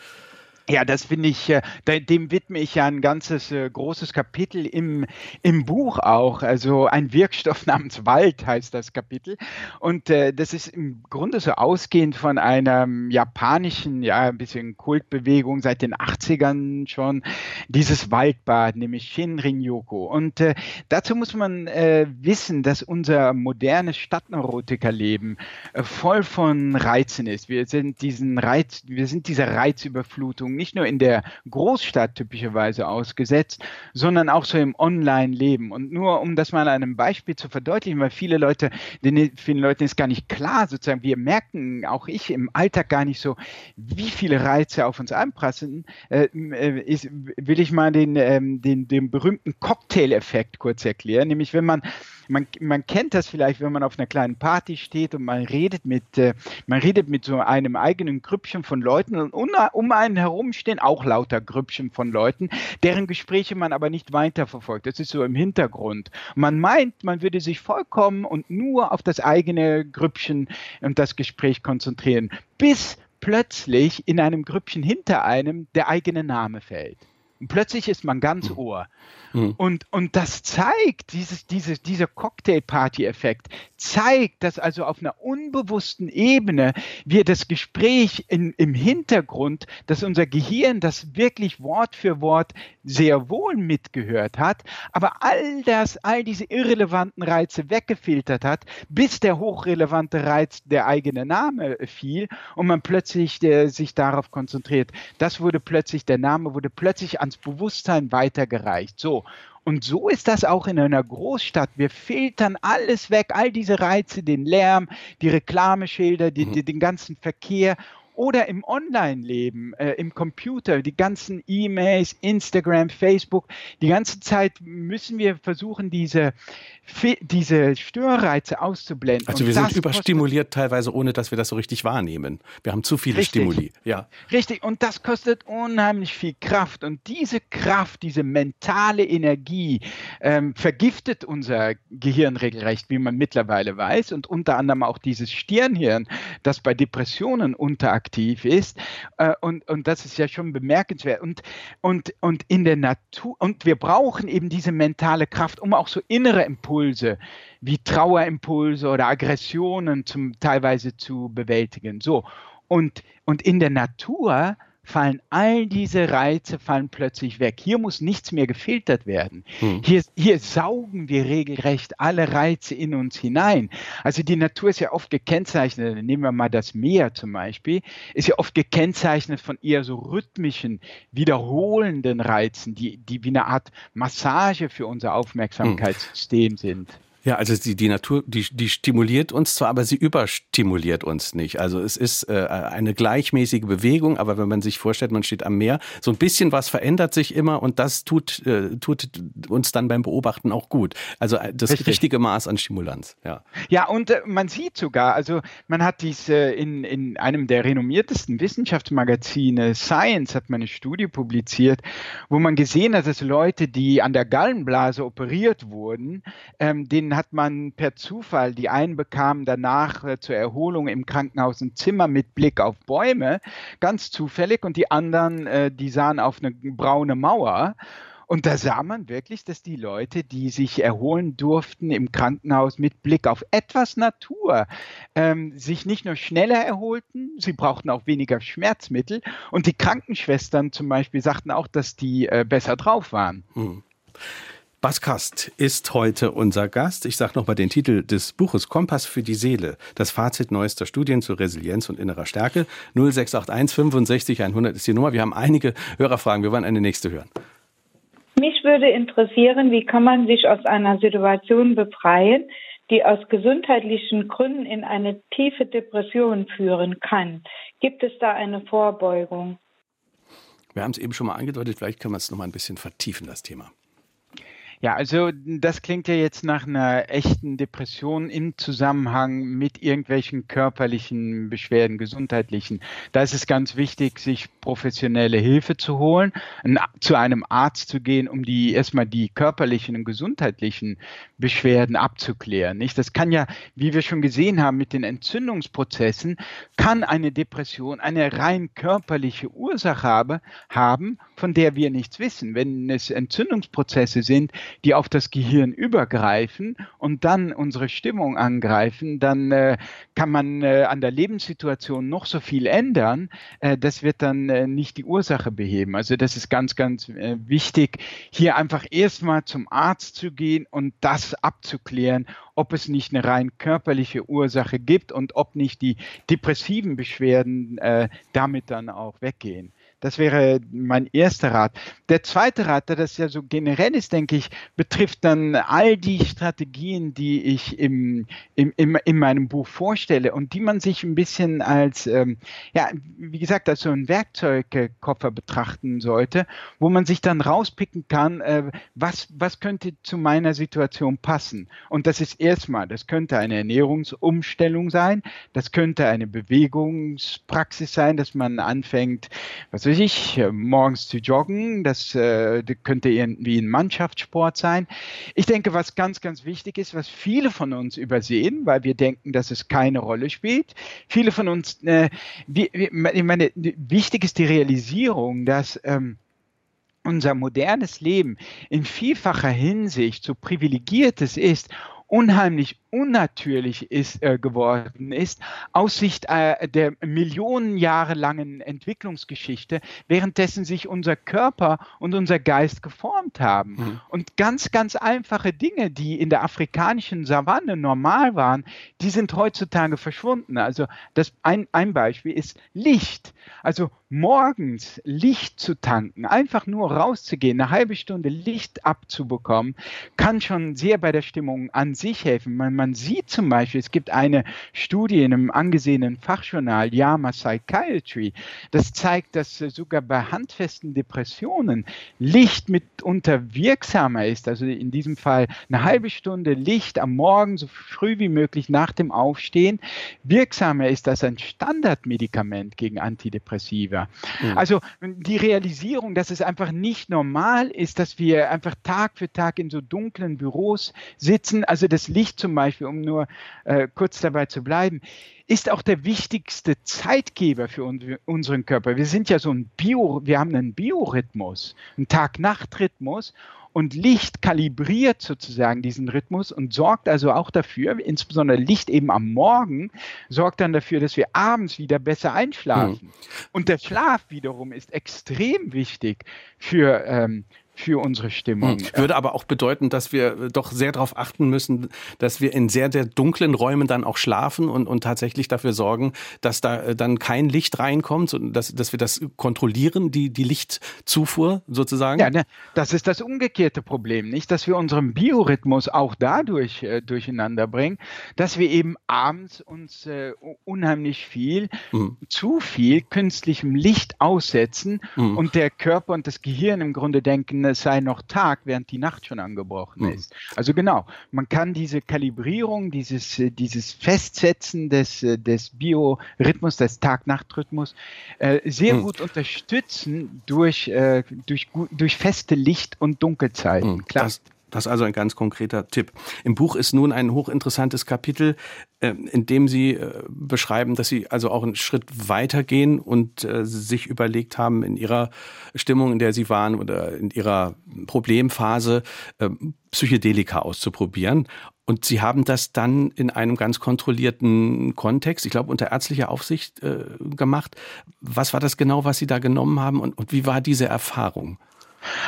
Ja, das finde ich, äh, dem widme ich ja ein ganzes äh, großes Kapitel im, im Buch auch. Also ein Wirkstoff namens Wald heißt das Kapitel. Und äh, das ist im Grunde so ausgehend von einer japanischen, ja, ein bisschen Kultbewegung seit den 80ern schon, dieses Waldbad, nämlich Shinrin-yoku. Und dazu muss man wissen, dass unser modernes Stadtneurotikerleben voll von Reizen ist. Wir sind diesen Reiz, wir sind dieser Reizüberflutung nicht nur in der Großstadt typischerweise ausgesetzt, sondern auch so im Online-Leben. Und nur um das mal an einem Beispiel zu verdeutlichen, weil viele Leute, den, vielen Leuten ist gar nicht klar, sozusagen, wir merken, auch ich im Alltag gar nicht so, wie viele Reize auf uns einprassen, äh, äh ist, will ich mal den, ähm, den, den berühmten Cocktail-Effekt kurz erklären, nämlich wenn man man, man kennt das vielleicht, wenn man auf einer kleinen Party steht und man redet mit, äh, man redet mit so einem eigenen Grüppchen von Leuten und um, um einen herum stehen auch lauter Grüppchen von Leuten, deren Gespräche man aber nicht weiterverfolgt. Das ist so im Hintergrund. man meint, man würde sich vollkommen und nur auf das eigene Grüppchen und das Gespräch konzentrieren, bis plötzlich in einem Grüppchen hinter einem der eigene Name fällt. Und plötzlich ist man ganz hm. Ohr. Mhm. Und, und das zeigt, dieses, dieses, dieser Cocktail-Party-Effekt zeigt, dass also auf einer unbewussten Ebene wir das Gespräch in, im Hintergrund, dass unser Gehirn das wirklich Wort für Wort sehr wohl mitgehört hat, aber all das, all diese irrelevanten Reize weggefiltert hat, bis der hochrelevante Reiz der eigene Name fiel und man plötzlich der, sich darauf konzentriert. Das wurde plötzlich, der Name wurde plötzlich ans Bewusstsein weitergereicht. So. Und so ist das auch in einer Großstadt. Wir filtern alles weg, all diese Reize, den Lärm, die Reklameschilder, die, mhm. die, den ganzen Verkehr oder im Online-Leben, äh, im Computer, die ganzen E-Mails, Instagram, Facebook, die ganze Zeit müssen wir versuchen, diese, diese Störreize auszublenden. Also wir sind überstimuliert teilweise, ohne dass wir das so richtig wahrnehmen. Wir haben zu viele richtig, Stimuli. Ja. Richtig, und das kostet unheimlich viel Kraft. Und diese Kraft, diese mentale Energie ähm, vergiftet unser Gehirn regelrecht, wie man mittlerweile weiß. Und unter anderem auch dieses Stirnhirn, das bei Depressionen unter aktiv ist. Äh, und, und das ist ja schon bemerkenswert. Und, und, und in der Natur, und wir brauchen eben diese mentale Kraft, um auch so innere Impulse wie Trauerimpulse oder Aggressionen zum, teilweise zu bewältigen. So. Und, und in der Natur fallen all diese Reize fallen plötzlich weg. Hier muss nichts mehr gefiltert werden. Hm. Hier, hier saugen wir regelrecht alle Reize in uns hinein. Also die Natur ist ja oft gekennzeichnet, nehmen wir mal das Meer zum Beispiel, ist ja oft gekennzeichnet von eher so rhythmischen, wiederholenden Reizen, die, die wie eine Art Massage für unser Aufmerksamkeitssystem hm. sind. Ja, also die, die Natur, die, die stimuliert uns zwar, aber sie überstimuliert uns nicht. Also es ist äh, eine gleichmäßige Bewegung, aber wenn man sich vorstellt, man steht am Meer, so ein bisschen was verändert sich immer und das tut, äh, tut uns dann beim Beobachten auch gut. Also äh, das Richtig. richtige Maß an Stimulanz. Ja, ja und äh, man sieht sogar, also man hat dies äh, in, in einem der renommiertesten Wissenschaftsmagazine, Science, hat man eine Studie publiziert, wo man gesehen hat, dass Leute, die an der Gallenblase operiert wurden, ähm, denen hat man per Zufall, die einen bekamen danach äh, zur Erholung im Krankenhaus ein Zimmer mit Blick auf Bäume, ganz zufällig, und die anderen, äh, die sahen auf eine braune Mauer. Und da sah man wirklich, dass die Leute, die sich erholen durften im Krankenhaus mit Blick auf etwas Natur, ähm, sich nicht nur schneller erholten, sie brauchten auch weniger Schmerzmittel. Und die Krankenschwestern zum Beispiel sagten auch, dass die äh, besser drauf waren. Hm. Bas Kast ist heute unser Gast. Ich sage nochmal den Titel des Buches Kompass für die Seele. Das Fazit neuester Studien zur Resilienz und innerer Stärke. 0681 65 100 ist die Nummer. Wir haben einige Hörerfragen. Wir wollen eine nächste hören. Mich würde interessieren, wie kann man sich aus einer Situation befreien, die aus gesundheitlichen Gründen in eine tiefe Depression führen kann. Gibt es da eine Vorbeugung? Wir haben es eben schon mal angedeutet, vielleicht können wir es noch mal ein bisschen vertiefen, das Thema. Ja, also das klingt ja jetzt nach einer echten Depression im Zusammenhang mit irgendwelchen körperlichen Beschwerden, gesundheitlichen. Da ist es ganz wichtig, sich professionelle Hilfe zu holen, zu einem Arzt zu gehen, um die erstmal die körperlichen und gesundheitlichen Beschwerden abzuklären. Nicht? Das kann ja, wie wir schon gesehen haben, mit den Entzündungsprozessen, kann eine Depression eine rein körperliche Ursache haben, von der wir nichts wissen. Wenn es Entzündungsprozesse sind, die auf das Gehirn übergreifen und dann unsere Stimmung angreifen, dann äh, kann man äh, an der Lebenssituation noch so viel ändern. Äh, das wird dann äh, nicht die Ursache beheben. Also das ist ganz, ganz äh, wichtig, hier einfach erstmal zum Arzt zu gehen und das abzuklären, ob es nicht eine rein körperliche Ursache gibt und ob nicht die depressiven Beschwerden äh, damit dann auch weggehen. Das wäre mein erster Rat. Der zweite Rat, der das ja so generell ist, denke ich, betrifft dann all die Strategien, die ich im, im, im, in meinem Buch vorstelle und die man sich ein bisschen als, ähm, ja, wie gesagt, als so ein Werkzeugkoffer betrachten sollte, wo man sich dann rauspicken kann, äh, was, was könnte zu meiner Situation passen. Und das ist erstmal, das könnte eine Ernährungsumstellung sein, das könnte eine Bewegungspraxis sein, dass man anfängt, was weiß ich, äh, morgens zu joggen. Das, äh, könnte irgendwie ein Mannschaftssport sein. Ich denke, was ganz, ganz wichtig ist, was viele von uns übersehen, weil wir denken, dass es keine Rolle spielt. Viele von uns, äh, ich meine, wichtig ist die Realisierung, dass ähm, unser modernes Leben in vielfacher Hinsicht so privilegiertes ist unheimlich unnatürlich ist, äh, geworden ist, aus Sicht äh, der Millionen Jahre langen Entwicklungsgeschichte, währenddessen sich unser Körper und unser Geist geformt haben. Mhm. Und ganz, ganz einfache Dinge, die in der afrikanischen Savanne normal waren, die sind heutzutage verschwunden. Also das ein, ein Beispiel ist Licht. Also morgens Licht zu tanken, einfach nur rauszugehen, eine halbe Stunde Licht abzubekommen, kann schon sehr bei der Stimmung an sich helfen. Man, man sieht zum Beispiel, es gibt eine Studie in einem angesehenen Fachjournal, JAMA Psychiatry, das zeigt, dass sogar bei handfesten Depressionen Licht mitunter wirksamer ist. Also in diesem Fall eine halbe Stunde Licht am Morgen, so früh wie möglich nach dem Aufstehen, wirksamer ist als ein Standardmedikament gegen Antidepressiva. Mhm. Also die Realisierung, dass es einfach nicht normal ist, dass wir einfach Tag für Tag in so dunklen Büros sitzen, also das Licht zum Beispiel, um nur äh, kurz dabei zu bleiben, ist auch der wichtigste Zeitgeber für un unseren Körper. Wir sind ja so ein Bio, wir haben einen Biorhythmus, einen Tag-Nacht-Rhythmus und Licht kalibriert sozusagen diesen Rhythmus und sorgt also auch dafür, insbesondere Licht eben am Morgen, sorgt dann dafür, dass wir abends wieder besser einschlafen. Mhm. Und der Schlaf wiederum ist extrem wichtig für, ähm, für unsere Stimmung. Hm. Würde aber auch bedeuten, dass wir doch sehr darauf achten müssen, dass wir in sehr, sehr dunklen Räumen dann auch schlafen und, und tatsächlich dafür sorgen, dass da äh, dann kein Licht reinkommt, dass, dass wir das kontrollieren, die, die Lichtzufuhr sozusagen. Ja, ne, das ist das umgekehrte Problem, nicht? Dass wir unseren Biorhythmus auch dadurch äh, durcheinander bringen, dass wir eben abends uns äh, unheimlich viel, mhm. zu viel künstlichem Licht aussetzen mhm. und der Körper und das Gehirn im Grunde denken, es sei noch Tag, während die Nacht schon angebrochen mhm. ist. Also genau, man kann diese Kalibrierung, dieses, äh, dieses Festsetzen des, äh, des Biorhythmus, des Tag-Nacht-Rhythmus äh, sehr mhm. gut unterstützen durch, äh, durch, durch feste Licht- und Dunkelzeiten. Mhm. Klar. Das, das ist also ein ganz konkreter Tipp. Im Buch ist nun ein hochinteressantes Kapitel, äh, in dem Sie äh, beschreiben, dass Sie also auch einen Schritt weitergehen und äh, sich überlegt haben, in Ihrer Stimmung, in der Sie waren oder in Ihrer Problemphase, Psychedelika auszuprobieren. Und Sie haben das dann in einem ganz kontrollierten Kontext, ich glaube unter ärztlicher Aufsicht, gemacht. Was war das genau, was Sie da genommen haben und, und wie war diese Erfahrung?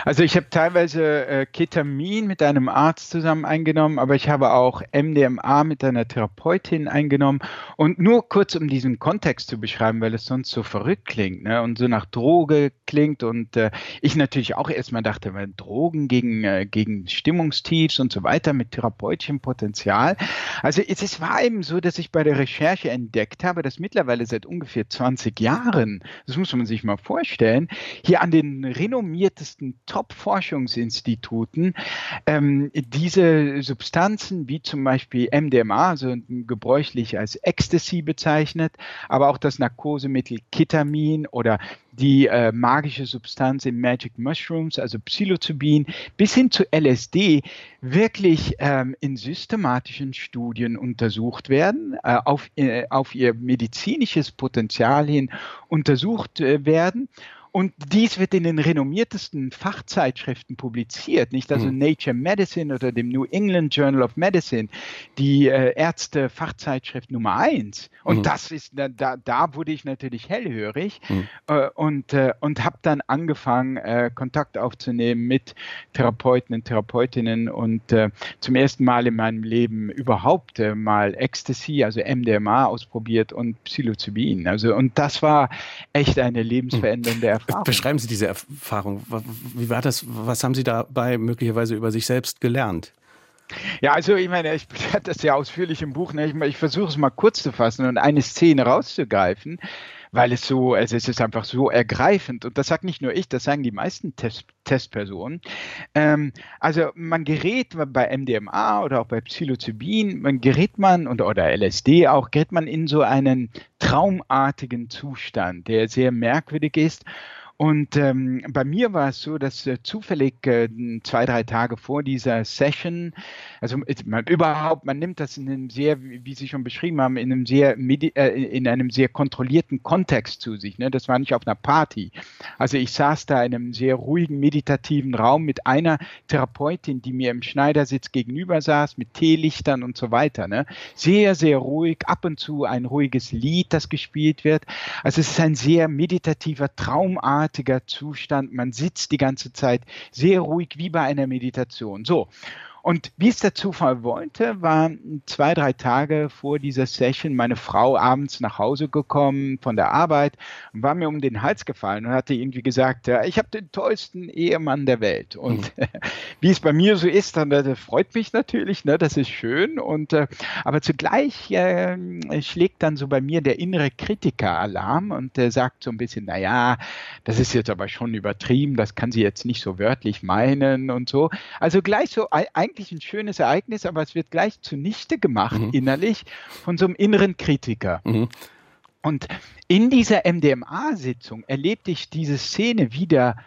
Also ich habe teilweise äh, Ketamin mit einem Arzt zusammen eingenommen, aber ich habe auch MDMA mit einer Therapeutin eingenommen. Und nur kurz, um diesen Kontext zu beschreiben, weil es sonst so verrückt klingt ne? und so nach Droge klingt. Und äh, ich natürlich auch erstmal dachte, Drogen gegen, äh, gegen Stimmungstiefs und so weiter mit therapeutischem Potenzial. Also es, es war eben so, dass ich bei der Recherche entdeckt habe, dass mittlerweile seit ungefähr 20 Jahren, das muss man sich mal vorstellen, hier an den renommiertesten weltweiten Top-Forschungsinstituten ähm, diese Substanzen wie zum Beispiel MDMA, also gebräuchlich als Ecstasy bezeichnet, aber auch das Narkosemittel Ketamin oder die äh, magische Substanz im Magic Mushrooms, also Psilocybin, bis hin zu LSD wirklich ähm, in systematischen Studien untersucht werden, äh, auf, äh, auf ihr medizinisches Potenzial hin untersucht äh, werden. Und dies wird in den renommiertesten Fachzeitschriften publiziert, nicht also mhm. Nature Medicine oder dem New England Journal of Medicine, die äh, Ärzte-Fachzeitschrift Nummer eins. Und mhm. das ist, da, da wurde ich natürlich hellhörig mhm. äh, und, äh, und habe dann angefangen, äh, Kontakt aufzunehmen mit Therapeuten und Therapeutinnen und äh, zum ersten Mal in meinem Leben überhaupt äh, mal Ecstasy, also MDMA ausprobiert und Psilocybin. Also, und das war echt eine lebensverändernde Erfahrung. Erfahrung. Beschreiben Sie diese Erfahrung. Wie war das? Was haben Sie dabei möglicherweise über sich selbst gelernt? Ja, also ich meine, ich beschreibe das ja ausführlich im Buch. Ne? Ich, ich versuche es mal kurz zu fassen und eine Szene rauszugreifen weil es so, also es ist einfach so ergreifend. Und das sagt nicht nur ich, das sagen die meisten Test, Testpersonen. Ähm, also man gerät bei MDMA oder auch bei Psilocybin, man gerät man und, oder LSD auch, gerät man in so einen traumartigen Zustand, der sehr merkwürdig ist und ähm, bei mir war es so, dass äh, zufällig äh, zwei, drei Tage vor dieser Session, also man, überhaupt, man nimmt das in einem sehr, wie Sie schon beschrieben haben, in einem sehr, äh, in einem sehr kontrollierten Kontext zu sich. Ne? Das war nicht auf einer Party. Also ich saß da in einem sehr ruhigen, meditativen Raum mit einer Therapeutin, die mir im Schneidersitz gegenüber saß, mit Teelichtern und so weiter. Ne? Sehr, sehr ruhig, ab und zu ein ruhiges Lied, das gespielt wird. Also es ist ein sehr meditativer, traumartiger ruheartiger Zustand. Man sitzt die ganze Zeit sehr ruhig wie bei einer Meditation. So. Und wie es der Zufall wollte, war zwei, drei Tage vor dieser Session meine Frau abends nach Hause gekommen von der Arbeit und war mir um den Hals gefallen und hatte irgendwie gesagt, ja, ich habe den tollsten Ehemann der Welt. Und mhm. wie es bei mir so ist, dann das freut mich natürlich, ne, das ist schön. Und äh, aber zugleich äh, schlägt dann so bei mir der innere Kritiker-Alarm und der sagt so ein bisschen, naja, das ist jetzt aber schon übertrieben, das kann sie jetzt nicht so wörtlich meinen und so. Also gleich so eigentlich eigentlich ein schönes Ereignis, aber es wird gleich zunichte gemacht mhm. innerlich von so einem inneren Kritiker. Mhm. Und in dieser MDMA-Sitzung erlebte ich diese Szene wieder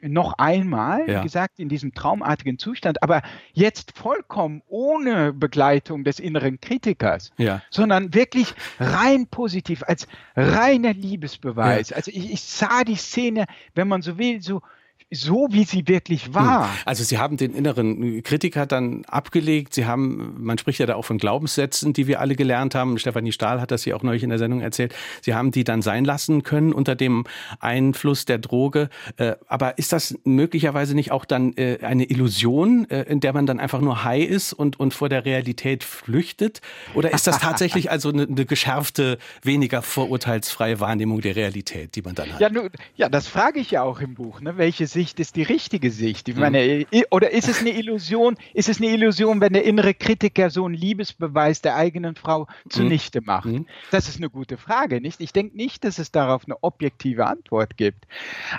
noch einmal, ja. wie gesagt, in diesem traumartigen Zustand, aber jetzt vollkommen ohne Begleitung des inneren Kritikers, ja. sondern wirklich rein positiv, als reiner Liebesbeweis. Ja. Also ich, ich, sah die Szene, wenn man so will, so so, wie sie wirklich hm. war. Also Sie haben den inneren Kritiker dann abgelegt. Sie haben, man spricht ja da auch von Glaubenssätzen, die wir alle gelernt haben. Stefanie Stahl hat das hier auch neulich in der Sendung erzählt. Sie haben die dann sein lassen können unter dem Einfluss der Droge. Äh, aber ist das möglicherweise nicht auch dann äh, eine Illusion, äh, in der man dann einfach nur high ist und, und vor der Realität flüchtet? Oder ist das tatsächlich also eine, eine geschärfte, weniger vorurteilsfreie Wahrnehmung der Realität, die man dann hat? Ja, nun, ja das frage ich ja auch im Buch. Ne? Welche Sicht ist die richtige Sicht? Ich meine, mhm. oder ist es eine Illusion? Ist es eine Illusion, wenn der innere Kritiker so einen Liebesbeweis der eigenen Frau zunichte macht? Mhm. Das ist eine gute Frage, nicht? Ich denke nicht, dass es darauf eine objektive Antwort gibt.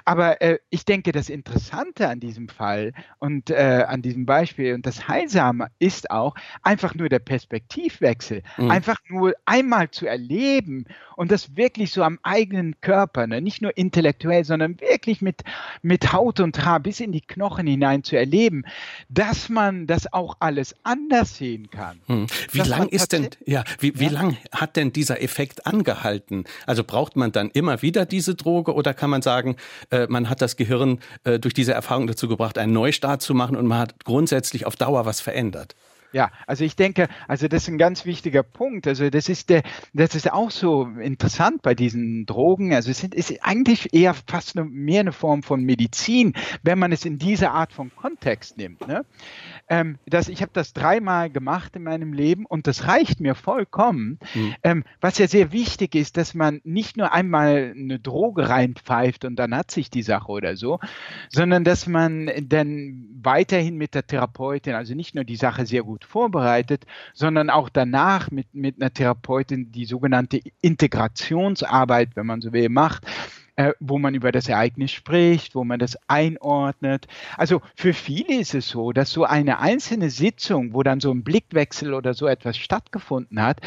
Aber äh, ich denke, das Interessante an diesem Fall und äh, an diesem Beispiel und das Heilsame ist auch einfach nur der Perspektivwechsel. Mhm. Einfach nur einmal zu erleben und das wirklich so am eigenen Körper, ne? nicht nur intellektuell, sondern wirklich mit, mit Haut und Haar bis in die Knochen hinein zu erleben, dass man das auch alles anders sehen kann. Hm. Wie lang ist denn, ja, wie, wie ja? lang hat denn dieser Effekt angehalten? Also braucht man dann immer wieder diese Droge oder kann man sagen, äh, man hat das Gehirn äh, durch diese Erfahrung dazu gebracht, einen Neustart zu machen und man hat grundsätzlich auf Dauer was verändert? Ja, also ich denke, also das ist ein ganz wichtiger Punkt. Also das ist der, das ist auch so interessant bei diesen Drogen. Also es ist eigentlich eher fast eine, mehr eine Form von Medizin, wenn man es in dieser Art von Kontext nimmt. Ne? Ähm, das, ich habe das dreimal gemacht in meinem Leben und das reicht mir vollkommen. Mhm. Ähm, was ja sehr wichtig ist, dass man nicht nur einmal eine Droge reinpfeift und dann hat sich die Sache oder so, sondern dass man dann weiterhin mit der Therapeutin, also nicht nur die Sache sehr gut vorbereitet, sondern auch danach mit, mit einer Therapeutin die sogenannte Integrationsarbeit, wenn man so will, macht äh, wo man über das Ereignis spricht, wo man das einordnet. Also für viele ist es so, dass so eine einzelne Sitzung, wo dann so ein Blickwechsel oder so etwas stattgefunden hat,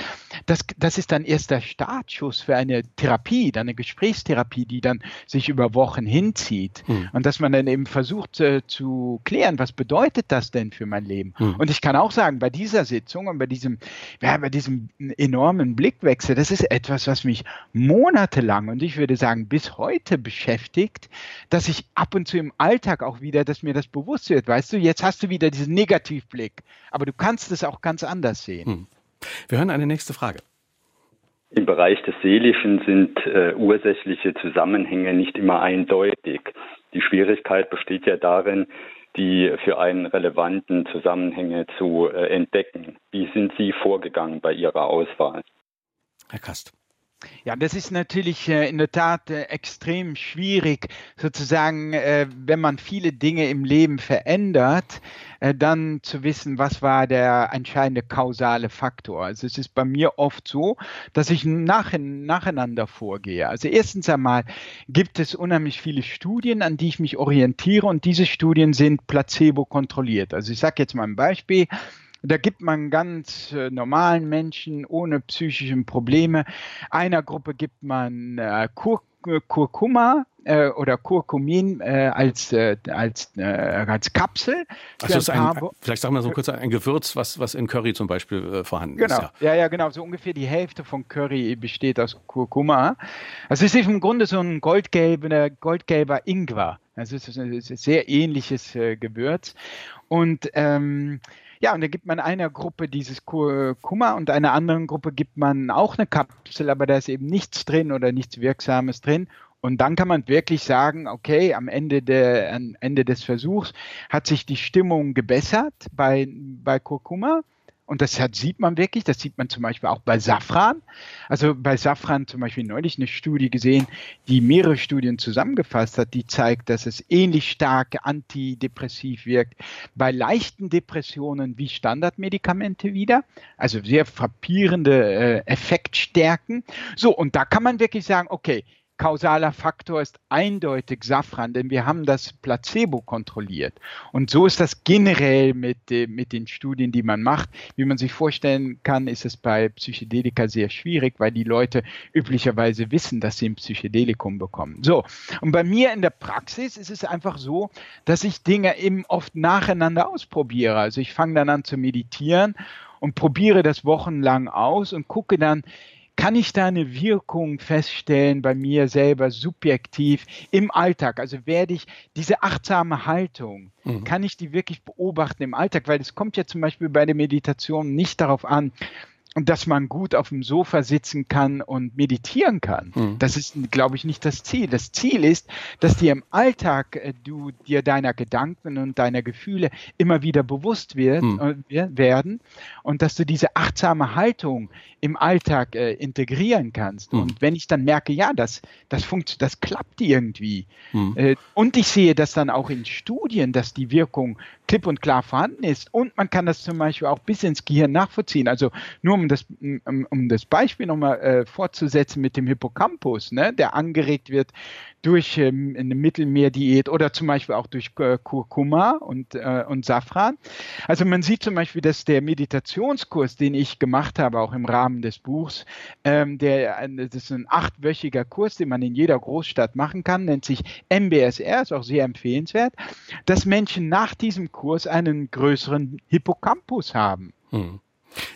das, das ist dann erst der Startschuss für eine Therapie, dann eine Gesprächstherapie, die dann sich über Wochen hinzieht. Mhm. Und dass man dann eben versucht äh, zu klären, was bedeutet das denn für mein Leben? Mhm. Und ich kann auch sagen, bei dieser Sitzung und bei diesem, ja, bei diesem enormen Blickwechsel, das ist etwas, was mich monatelang und ich würde sagen bis heute beschäftigt, dass ich ab und zu im Alltag auch wieder, dass mir das bewusst wird. Weißt du, jetzt hast du wieder diesen Negativblick, aber du kannst es auch ganz anders sehen. Mhm. Wir hören eine nächste Frage. Im Bereich des Seelischen sind äh, ursächliche Zusammenhänge nicht immer eindeutig. Die Schwierigkeit besteht ja darin, die für einen relevanten Zusammenhänge zu äh, entdecken. Wie sind Sie vorgegangen bei Ihrer Auswahl? Herr Kast. Ja, das ist natürlich äh, in der Tat äh, extrem schwierig, sozusagen, äh, wenn man viele Dinge im Leben verändert, dann zu wissen, was war der entscheidende kausale Faktor. Also es ist bei mir oft so, dass ich nach, nacheinander vorgehe. Also erstens einmal gibt es unheimlich viele Studien, an die ich mich orientiere und diese Studien sind placebo kontrolliert. Also ich sage jetzt mal ein Beispiel. Da gibt man ganz äh, normalen Menschen ohne psychische Probleme. Einer Gruppe gibt man äh, Kur Kurkuma äh, oder Kurkumin äh, als, äh, als, äh, als Kapsel. Also ist ein, vielleicht sagen wir so kurz ein Gewürz, was, was in Curry zum Beispiel äh, vorhanden genau. ist. Ja. ja, ja, genau. So ungefähr die Hälfte von Curry besteht aus Kurkuma. Also es ist im Grunde so ein goldgelber, goldgelber Ingwer. Also es ist ein sehr ähnliches äh, Gewürz. Und ähm, ja, und da gibt man einer Gruppe dieses Kummer und einer anderen Gruppe gibt man auch eine Kapsel, aber da ist eben nichts drin oder nichts Wirksames drin. Und dann kann man wirklich sagen, okay, am Ende, der, am Ende des Versuchs hat sich die Stimmung gebessert bei, bei Kurkuma. Und das hat, sieht man wirklich, das sieht man zum Beispiel auch bei Safran. Also bei Safran zum Beispiel neulich eine Studie gesehen, die mehrere Studien zusammengefasst hat, die zeigt, dass es ähnlich stark antidepressiv wirkt bei leichten Depressionen wie Standardmedikamente wieder. Also sehr frappierende äh, Effektstärken. So, und da kann man wirklich sagen, okay, kausaler Faktor ist eindeutig Safran, denn wir haben das Placebo kontrolliert. Und so ist das generell mit, mit den Studien, die man macht. Wie man sich vorstellen kann, ist es bei Psychedelika sehr schwierig, weil die Leute üblicherweise wissen, dass sie ein Psychedelikum bekommen. So, und bei mir in der Praxis ist es einfach so, dass ich Dinge eben oft nacheinander ausprobiere. Also ich fange dann an zu meditieren und probiere das wochenlang aus und gucke dann, kann ich da eine Wirkung feststellen bei mir selber subjektiv im Alltag? Also werde ich diese achtsame Haltung, mhm. kann ich die wirklich beobachten im Alltag? Weil es kommt ja zum Beispiel bei der Meditation nicht darauf an, dass man gut auf dem Sofa sitzen kann und meditieren kann. Mhm. Das ist, glaube ich, nicht das Ziel. Das Ziel ist, dass dir im Alltag äh, du dir deiner Gedanken und deiner Gefühle immer wieder bewusst wird, mhm. äh, werden und dass du diese achtsame Haltung im Alltag äh, integrieren kannst. Mhm. Und wenn ich dann merke, ja, das, das funktioniert, das klappt irgendwie. Mhm. Äh, und ich sehe das dann auch in Studien, dass die Wirkung klipp und klar vorhanden ist. Und man kann das zum Beispiel auch bis ins Gehirn nachvollziehen. Also nur um das, um, um das Beispiel nochmal äh, fortzusetzen mit dem Hippocampus, ne, der angeregt wird durch ähm, eine Mittelmeerdiät oder zum Beispiel auch durch äh, Kurkuma und, äh, und Safran. Also man sieht zum Beispiel, dass der Meditationskurs, den ich gemacht habe, auch im Rahmen des Buchs, ähm, der, das ist ein achtwöchiger Kurs, den man in jeder Großstadt machen kann, nennt sich MBSR, ist auch sehr empfehlenswert, dass Menschen nach diesem Kurs einen größeren Hippocampus haben. Hm.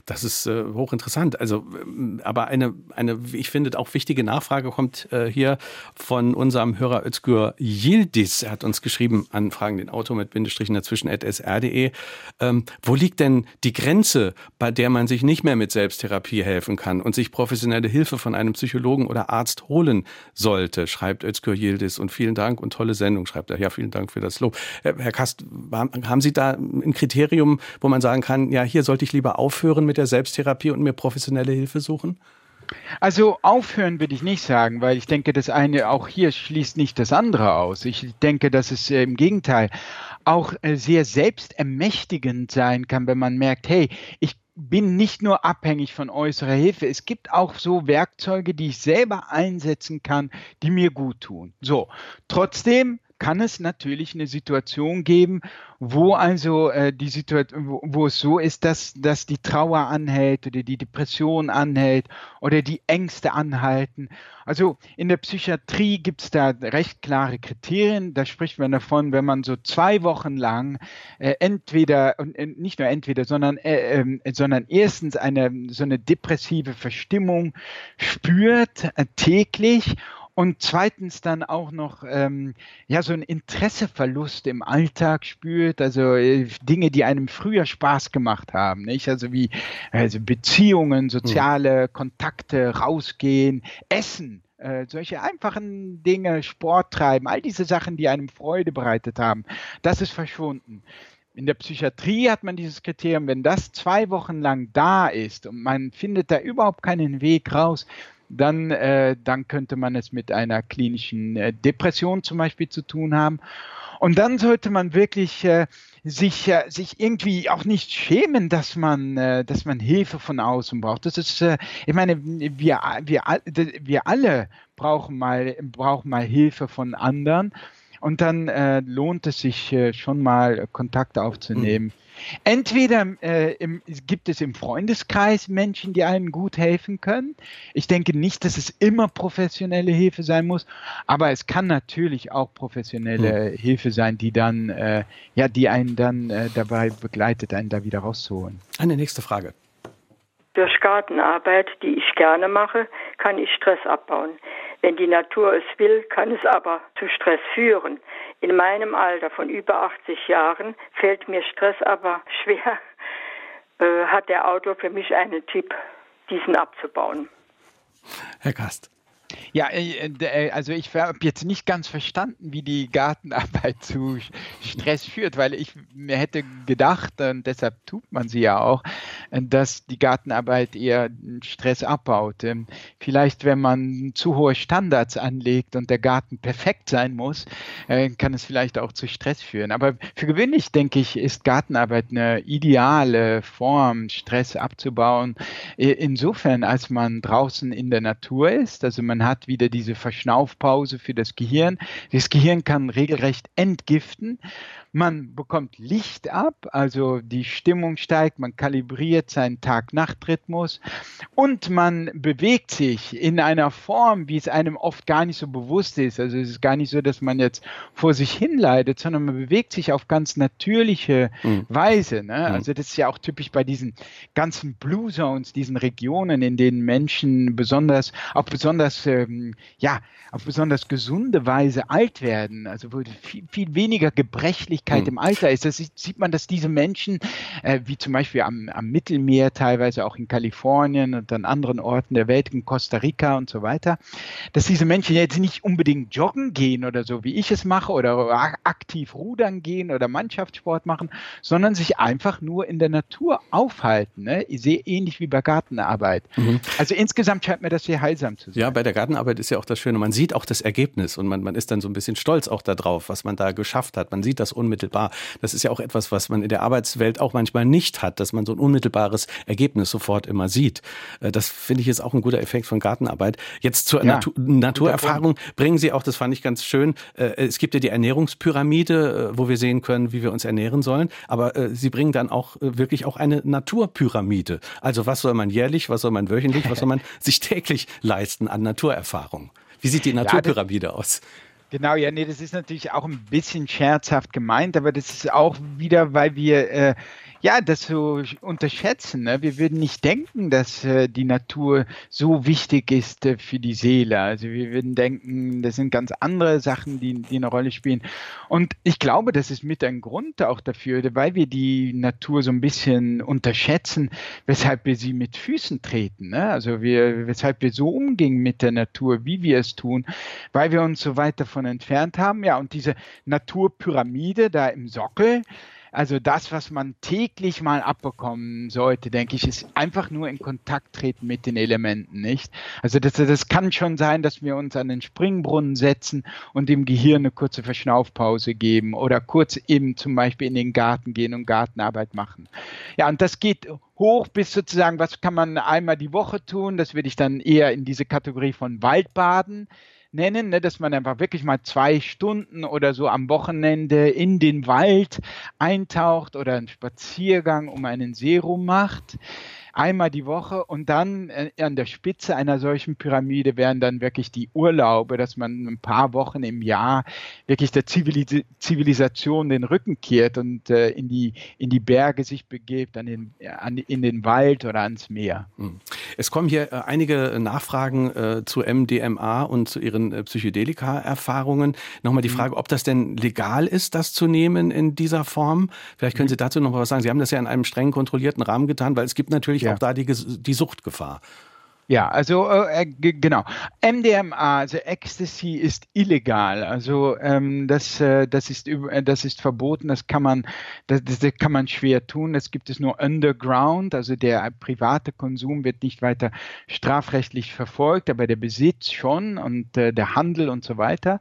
Das ist äh, hochinteressant. Also, ähm, aber eine, eine, ich finde, auch wichtige Nachfrage kommt äh, hier von unserem Hörer Özgür Yildiz. Er hat uns geschrieben, Anfragen den Auto mit Bindestrichen dazwischen at sr.de. Ähm, wo liegt denn die Grenze, bei der man sich nicht mehr mit Selbsttherapie helfen kann und sich professionelle Hilfe von einem Psychologen oder Arzt holen sollte, schreibt Özgür Yildiz. Und vielen Dank und tolle Sendung, schreibt er. Ja, vielen Dank für das Lob. Herr Kast, haben Sie da ein Kriterium, wo man sagen kann, ja, hier sollte ich lieber aufhören? Aufhören mit der Selbsttherapie und mir professionelle Hilfe suchen? Also aufhören würde ich nicht sagen, weil ich denke, das eine auch hier schließt nicht das andere aus. Ich denke, dass es äh, im Gegenteil auch äh, sehr selbstermächtigend sein kann, wenn man merkt, hey, ich bin nicht nur abhängig von äußerer Hilfe. Es gibt auch so Werkzeuge, die ich selber einsetzen kann, die mir gut tun. So, trotzdem kann es natürlich eine Situation geben, wo also äh, die Situation, wo, wo, es so ist, dass, dass die Trauer anhält oder die Depression anhält oder die Ängste anhalten. Also in der Psychiatrie gibt es da recht klare Kriterien. Da spricht man davon, wenn man so zwei Wochen lang äh, entweder, äh, nicht nur entweder, sondern, äh, ähm, sondern erstens eine so eine depressive Verstimmung spürt äh, täglich und zweitens dann auch noch ähm, ja so ein Interesseverlust im Alltag spürt, also äh, Dinge, die einem früher Spaß gemacht haben, nicht? Also wie also Beziehungen, soziale mhm. Kontakte, rausgehen, Essen. Äh, solche einfachen Dinge, Sport treiben, all diese Sachen, die einem Freude bereitet haben, das ist verschwunden. In der Psychiatrie hat man dieses Kriterium, wenn das zwei Wochen lang da ist und man findet da überhaupt keinen Weg raus, dann, äh, dann könnte man es mit einer klinischen äh, Depression zum Beispiel zu tun haben. Und dann sollte man wirklich äh, sich, äh, sich irgendwie auch nicht schämen, dass man, äh, dass man Hilfe von außen braucht. Das ist, äh, ich meine, wir, wir, wir alle brauchen mal, brauchen mal Hilfe von anderen. Und dann äh, lohnt es sich äh, schon mal Kontakt aufzunehmen. Mhm Entweder äh, im, gibt es im Freundeskreis Menschen, die einem gut helfen können. Ich denke nicht, dass es immer professionelle Hilfe sein muss, aber es kann natürlich auch professionelle hm. Hilfe sein, die dann, äh, ja, die einen dann äh, dabei begleitet, einen da wieder rauszuholen. Eine nächste Frage. Durch Gartenarbeit, die ich gerne mache, kann ich Stress abbauen. Wenn die Natur es will, kann es aber zu Stress führen. In meinem Alter von über 80 Jahren fällt mir Stress aber schwer. Äh, hat der Autor für mich einen Tipp, diesen abzubauen? Herr Gast. Ja, äh, äh, also ich habe jetzt nicht ganz verstanden, wie die Gartenarbeit zu Stress führt, weil ich mir hätte gedacht, und deshalb tut man sie ja auch, dass die Gartenarbeit eher Stress abbaut. Ähm, vielleicht, wenn man zu hohe Standards anlegt und der Garten perfekt sein muss, äh, kann es vielleicht auch zu Stress führen. Aber für gewöhnlich, denke ich, ist Gartenarbeit eine ideale Form, Stress abzubauen. Insofern, als man draußen in der Natur ist, also man hat wieder diese Verschnaufpause für das Gehirn. Das Gehirn kann regelrecht entgiften. Man bekommt Licht ab, also die Stimmung steigt, man kalibriert seinen Tag-Nacht-Rhythmus und man bewegt sich in einer Form, wie es einem oft gar nicht so bewusst ist. Also es ist gar nicht so, dass man jetzt vor sich hin leidet, sondern man bewegt sich auf ganz natürliche mhm. Weise. Ne? Mhm. Also das ist ja auch typisch bei diesen ganzen Blue Zones, diesen Regionen, in denen Menschen besonders, auf besonders, ähm, ja, auf besonders gesunde Weise alt werden. Also wo viel, viel weniger gebrechlich Ungleichheit hm. im Alter ist. Das sieht man, dass diese Menschen, äh, wie zum Beispiel am, am, Mittelmeer, teilweise auch in Kalifornien und an anderen Orten der Welt, in Costa Rica und so weiter, dass diese Menschen jetzt nicht unbedingt joggen gehen oder so, wie ich es mache, oder aktiv rudern gehen oder Mannschaftssport machen, sondern sich einfach nur in der Natur aufhalten. Ne? Ich sehe ähnlich wie bei Gartenarbeit. Mhm. Also insgesamt scheint mir das sehr heilsam zu sein. Ja, bei der Gartenarbeit ist ja auch das Schöne, man sieht auch das Ergebnis und man, man ist dann so ein bisschen stolz auch darauf, was man da geschafft hat. Man sieht das unmittelbar unmittelbar. Das ist ja auch etwas, was man in der Arbeitswelt auch manchmal nicht hat, dass man so ein unmittelbares Ergebnis sofort immer sieht. Äh, das finde ich jetzt auch ein guter Effekt von Gartenarbeit. Jetzt zur ja, Natur Naturerfahrung bringen Sie auch, das fand ich ganz schön, äh, es gibt ja die Ernährungspyramide, äh, wo wir sehen können, wie wir uns ernähren sollen, aber Sie bringen dann auch wirklich auch eine Naturpyramide. Also was soll man jährlich, was soll man wöchentlich, was soll man sich täglich leisten an Naturerfahrung? Wie sieht die Naturpyramide ja, aus? Genau, ja, nee, das ist natürlich auch ein bisschen scherzhaft gemeint, aber das ist auch wieder, weil wir äh, ja, das so unterschätzen. Ne? Wir würden nicht denken, dass äh, die Natur so wichtig ist äh, für die Seele. Also wir würden denken, das sind ganz andere Sachen, die, die eine Rolle spielen. Und ich glaube, das ist mit ein Grund auch dafür, weil wir die Natur so ein bisschen unterschätzen, weshalb wir sie mit Füßen treten. Ne? Also wir, weshalb wir so umgehen mit der Natur, wie wir es tun, weil wir uns so weit davon entfernt haben. Ja, und diese Naturpyramide da im Sockel, Also das, was man täglich mal abbekommen sollte, denke ich, ist einfach nur in Kontakt treten mit den Elementen, nicht? Also das, das kann schon sein, dass wir uns an den Springbrunnen setzen und dem Gehirn eine kurze Verschnaufpause geben oder kurz eben zum Beispiel in den Garten gehen und Gartenarbeit machen. Ja, und das geht hoch bis sozusagen, was kann man einmal die Woche tun? Das würde ich dann eher in diese Kategorie von Waldbaden nennen, ne, dass man einfach wirklich mal zwei Stunden oder so am Wochenende in den Wald eintaucht oder einen Spaziergang um einen See rum macht einmal die Woche und dann äh, an der Spitze einer solchen Pyramide wären dann wirklich die Urlaube, dass man ein paar Wochen im Jahr wirklich der Zivilis Zivilisation den Rücken kehrt und äh, in, die, in die Berge sich begebt, an den, an, in den Wald oder ans Meer. Hm. Es kommen hier äh, einige Nachfragen äh, zu MDMA und zu Ihren Psychedelika-Erfahrungen. Nochmal die hm. Frage, ob das denn legal ist, das zu nehmen in dieser Form. Vielleicht können hm. Sie dazu noch mal was sagen. Sie haben das ja in einem streng kontrollierten Rahmen getan, weil es gibt natürlich ja. auch da die, die Suchtgefahr. Ja, also äh, genau. MDMA, also Ecstasy ist illegal. Also ähm, das, äh, das, ist, äh, das ist verboten. Das kann man, das, das, kann man schwer tun. Das gibt es nur underground. Also der private Konsum wird nicht weiter strafrechtlich verfolgt, aber der Besitz schon und äh, der Handel und so weiter.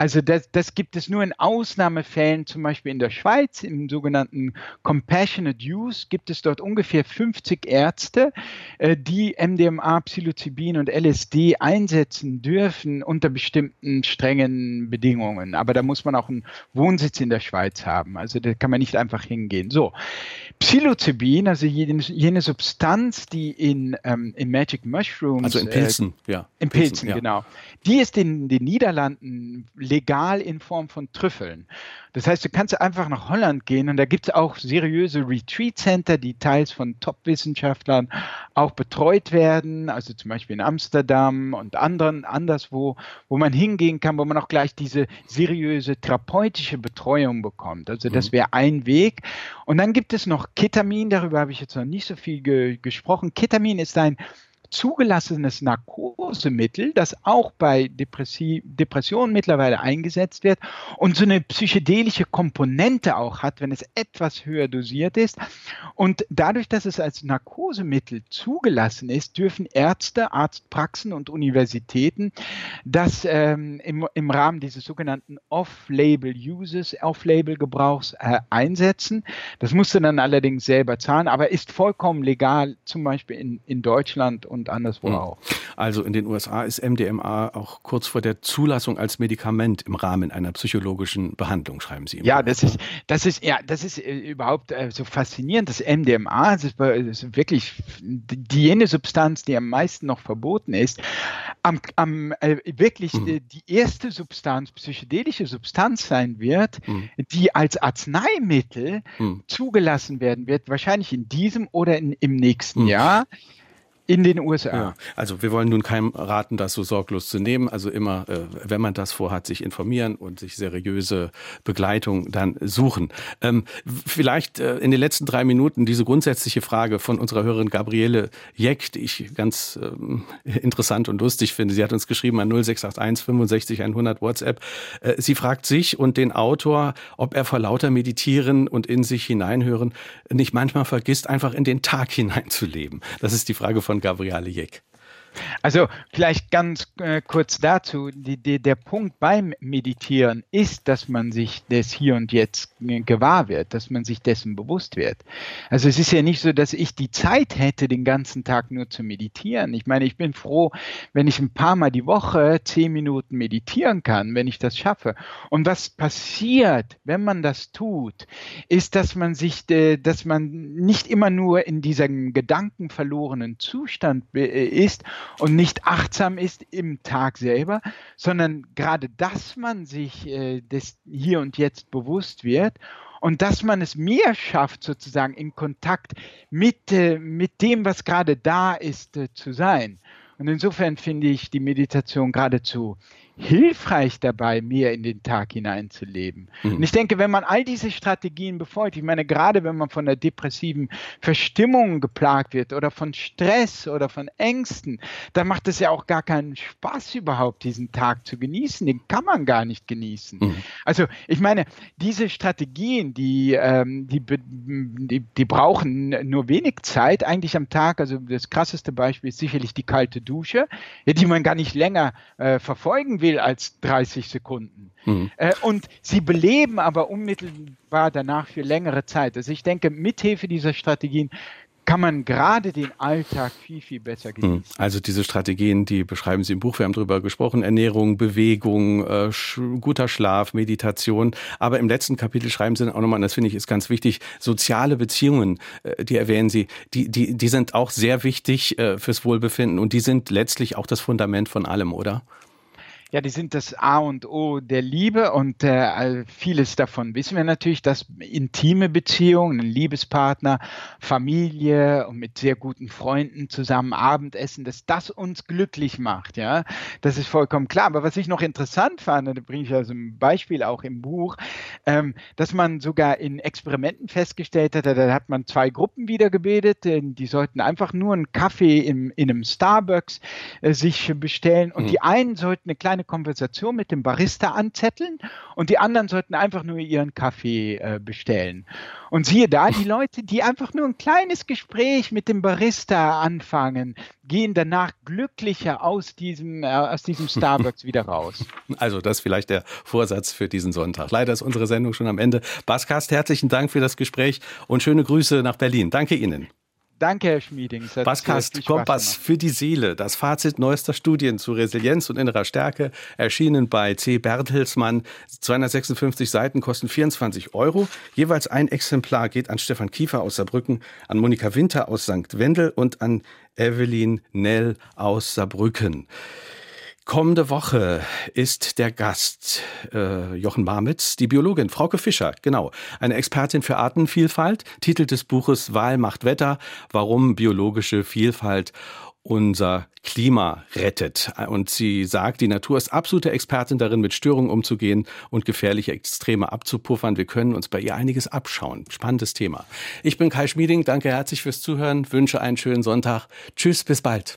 Also das, das gibt es nur in Ausnahmefällen, zum Beispiel in der Schweiz, im sogenannten Compassionate Use gibt es dort ungefähr 50 Ärzte, äh, die MDMA, Psilocybin und LSD einsetzen dürfen unter bestimmten strengen Bedingungen. Aber da muss man auch einen Wohnsitz in der Schweiz haben. Also da kann man nicht einfach hingehen. So, Psilocybin, also jene, jene Substanz, die in, ähm, in Magic Mushrooms. Also in Pilzen, äh, ja. In Pilzen, Pilzen ja. genau. Die ist in den Niederlanden legal in Form von Trüffeln. Das heißt, du kannst einfach nach Holland gehen und da gibt es auch seriöse Retreat-Center, die teils von Top-Wissenschaftlern auch betreut werden, also zum Beispiel in Amsterdam und anderen anderswo, wo man hingehen kann, wo man auch gleich diese seriöse therapeutische Betreuung bekommt. Also das mhm. wäre ein Weg. Und dann gibt es noch Ketamin, darüber habe ich jetzt noch nicht so viel ge gesprochen. Ketamin ist ein zugelassenes Narkosemittel, das auch bei Depressi Depressionen mittlerweile eingesetzt wird und so eine psychedelische Komponente auch hat, wenn es etwas höher dosiert ist. Und dadurch, dass es als Narkosemittel zugelassen ist, dürfen Ärzte, Arztpraxen und Universitäten das ähm, im, im Rahmen dieses sogenannten Off-Label-Uses, Off-Label-Gebrauchs äh, einsetzen. Das musst du dann allerdings selber zahlen, aber ist vollkommen legal, zum Beispiel in, in Deutschland und und anderswo mhm. auch. Also in den USA ist MDMA auch kurz vor der Zulassung als Medikament im Rahmen einer psychologischen Behandlung, schreiben Sie. Ja, das ist, das ist, ja, das ist äh, überhaupt äh, so faszinierend. Das MDMA das ist, das ist wirklich die jene Substanz, die am meisten noch verboten ist. Am, am äh, wirklich mhm. die, die erste Substanz, psychedelische Substanz sein wird, mhm. die als Arzneimittel mhm. zugelassen werden wird, wahrscheinlich in diesem oder in, im nächsten mhm. Jahr in den USA. Ja, also wir wollen nun keinem raten, das so sorglos zu nehmen. Also immer, äh, wenn man das vorhat, sich informieren und sich seriöse Begleitung dann suchen. Ähm, vielleicht äh, in den letzten drei Minuten diese grundsätzliche Frage von unserer Hörerin Gabriele Jeck, die ich ganz ähm, interessant und lustig finde. Sie hat uns geschrieben an 0681 65 100 WhatsApp. Äh, sie fragt sich und den Autor, ob er vor lauter Meditieren und in sich hineinhören nicht manchmal vergisst, einfach in den Tag hineinzuleben. Das ist die Frage von Gabriele Jeck. Also vielleicht ganz äh, kurz dazu, die, die, der Punkt beim Meditieren ist, dass man sich des Hier und Jetzt gewahr wird, dass man sich dessen bewusst wird. Also es ist ja nicht so, dass ich die Zeit hätte, den ganzen Tag nur zu meditieren. Ich meine, ich bin froh, wenn ich ein paar Mal die Woche zehn Minuten meditieren kann, wenn ich das schaffe. Und was passiert, wenn man das tut, ist, dass man sich, äh, dass man nicht immer nur in diesem gedankenverlorenen Zustand äh, ist und nicht achtsam ist im Tag selber, sondern gerade, dass man sich äh, des Hier und Jetzt bewusst wird und dass man es mehr schafft, sozusagen in Kontakt mit, äh, mit dem, was gerade da ist, äh, zu sein. Und insofern finde ich die Meditation geradezu hilfreich dabei, mehr in den Tag hineinzuleben. Mhm. Und ich denke, wenn man all diese Strategien befolgt, ich meine, gerade wenn man von der depressiven Verstimmung geplagt wird oder von Stress oder von Ängsten, dann macht es ja auch gar keinen Spaß überhaupt, diesen Tag zu genießen. Den kann man gar nicht genießen. Mhm. Also ich meine, diese Strategien, die, ähm, die, die, die brauchen nur wenig Zeit eigentlich am Tag. Also das krasseste Beispiel ist sicherlich die kalte Dusche, die man gar nicht länger äh, verfolgen will will als 30 Sekunden. Mhm. Äh, und sie beleben aber unmittelbar danach für längere Zeit. Also ich denke, mithilfe dieser Strategien kann man gerade den Alltag viel, viel besser hm. genießen. Also diese Strategien, die beschreiben Sie im Buch, wir haben darüber gesprochen, Ernährung, Bewegung, äh, sch guter Schlaf, Meditation. Aber im letzten Kapitel schreiben Sie auch nochmal, und das finde ich ist ganz wichtig, soziale Beziehungen, äh, die erwähnen Sie, die, die, die sind auch sehr wichtig äh, fürs Wohlbefinden und die sind letztlich auch das Fundament von allem, oder? Ja, die sind das A und O der Liebe und äh, vieles davon wissen wir natürlich, dass intime Beziehungen, ein Liebespartner, Familie und mit sehr guten Freunden zusammen Abendessen, dass das uns glücklich macht. Ja, das ist vollkommen klar. Aber was ich noch interessant fand, da bringe ich also ein Beispiel auch im Buch, ähm, dass man sogar in Experimenten festgestellt hat, da hat man zwei Gruppen wiedergebildet, die sollten einfach nur einen Kaffee im, in einem Starbucks äh, sich bestellen und mhm. die einen sollten eine kleine eine Konversation mit dem Barista anzetteln und die anderen sollten einfach nur ihren Kaffee äh, bestellen. Und siehe da, die Leute, die einfach nur ein kleines Gespräch mit dem Barista anfangen, gehen danach glücklicher aus diesem, äh, aus diesem Starbucks wieder raus. Also das ist vielleicht der Vorsatz für diesen Sonntag. Leider ist unsere Sendung schon am Ende. Baskast, herzlichen Dank für das Gespräch und schöne Grüße nach Berlin. Danke Ihnen. Danke, Herr Schmieding. Baskast Kompass für die Seele. Das Fazit neuester Studien zu Resilienz und innerer Stärke erschienen bei C. Bertelsmann. 256 Seiten kosten 24 Euro. Jeweils ein Exemplar geht an Stefan Kiefer aus Saarbrücken, an Monika Winter aus St. Wendel und an Evelyn Nell aus Saarbrücken. Kommende Woche ist der Gast äh, Jochen Marmitz, die Biologin Frauke Fischer, genau, eine Expertin für Artenvielfalt, Titel des Buches Wahl macht Wetter, warum biologische Vielfalt unser Klima rettet. Und sie sagt, die Natur ist absolute Expertin darin, mit Störungen umzugehen und gefährliche Extreme abzupuffern. Wir können uns bei ihr einiges abschauen. Spannendes Thema. Ich bin Kai Schmieding, danke herzlich fürs Zuhören, wünsche einen schönen Sonntag. Tschüss, bis bald.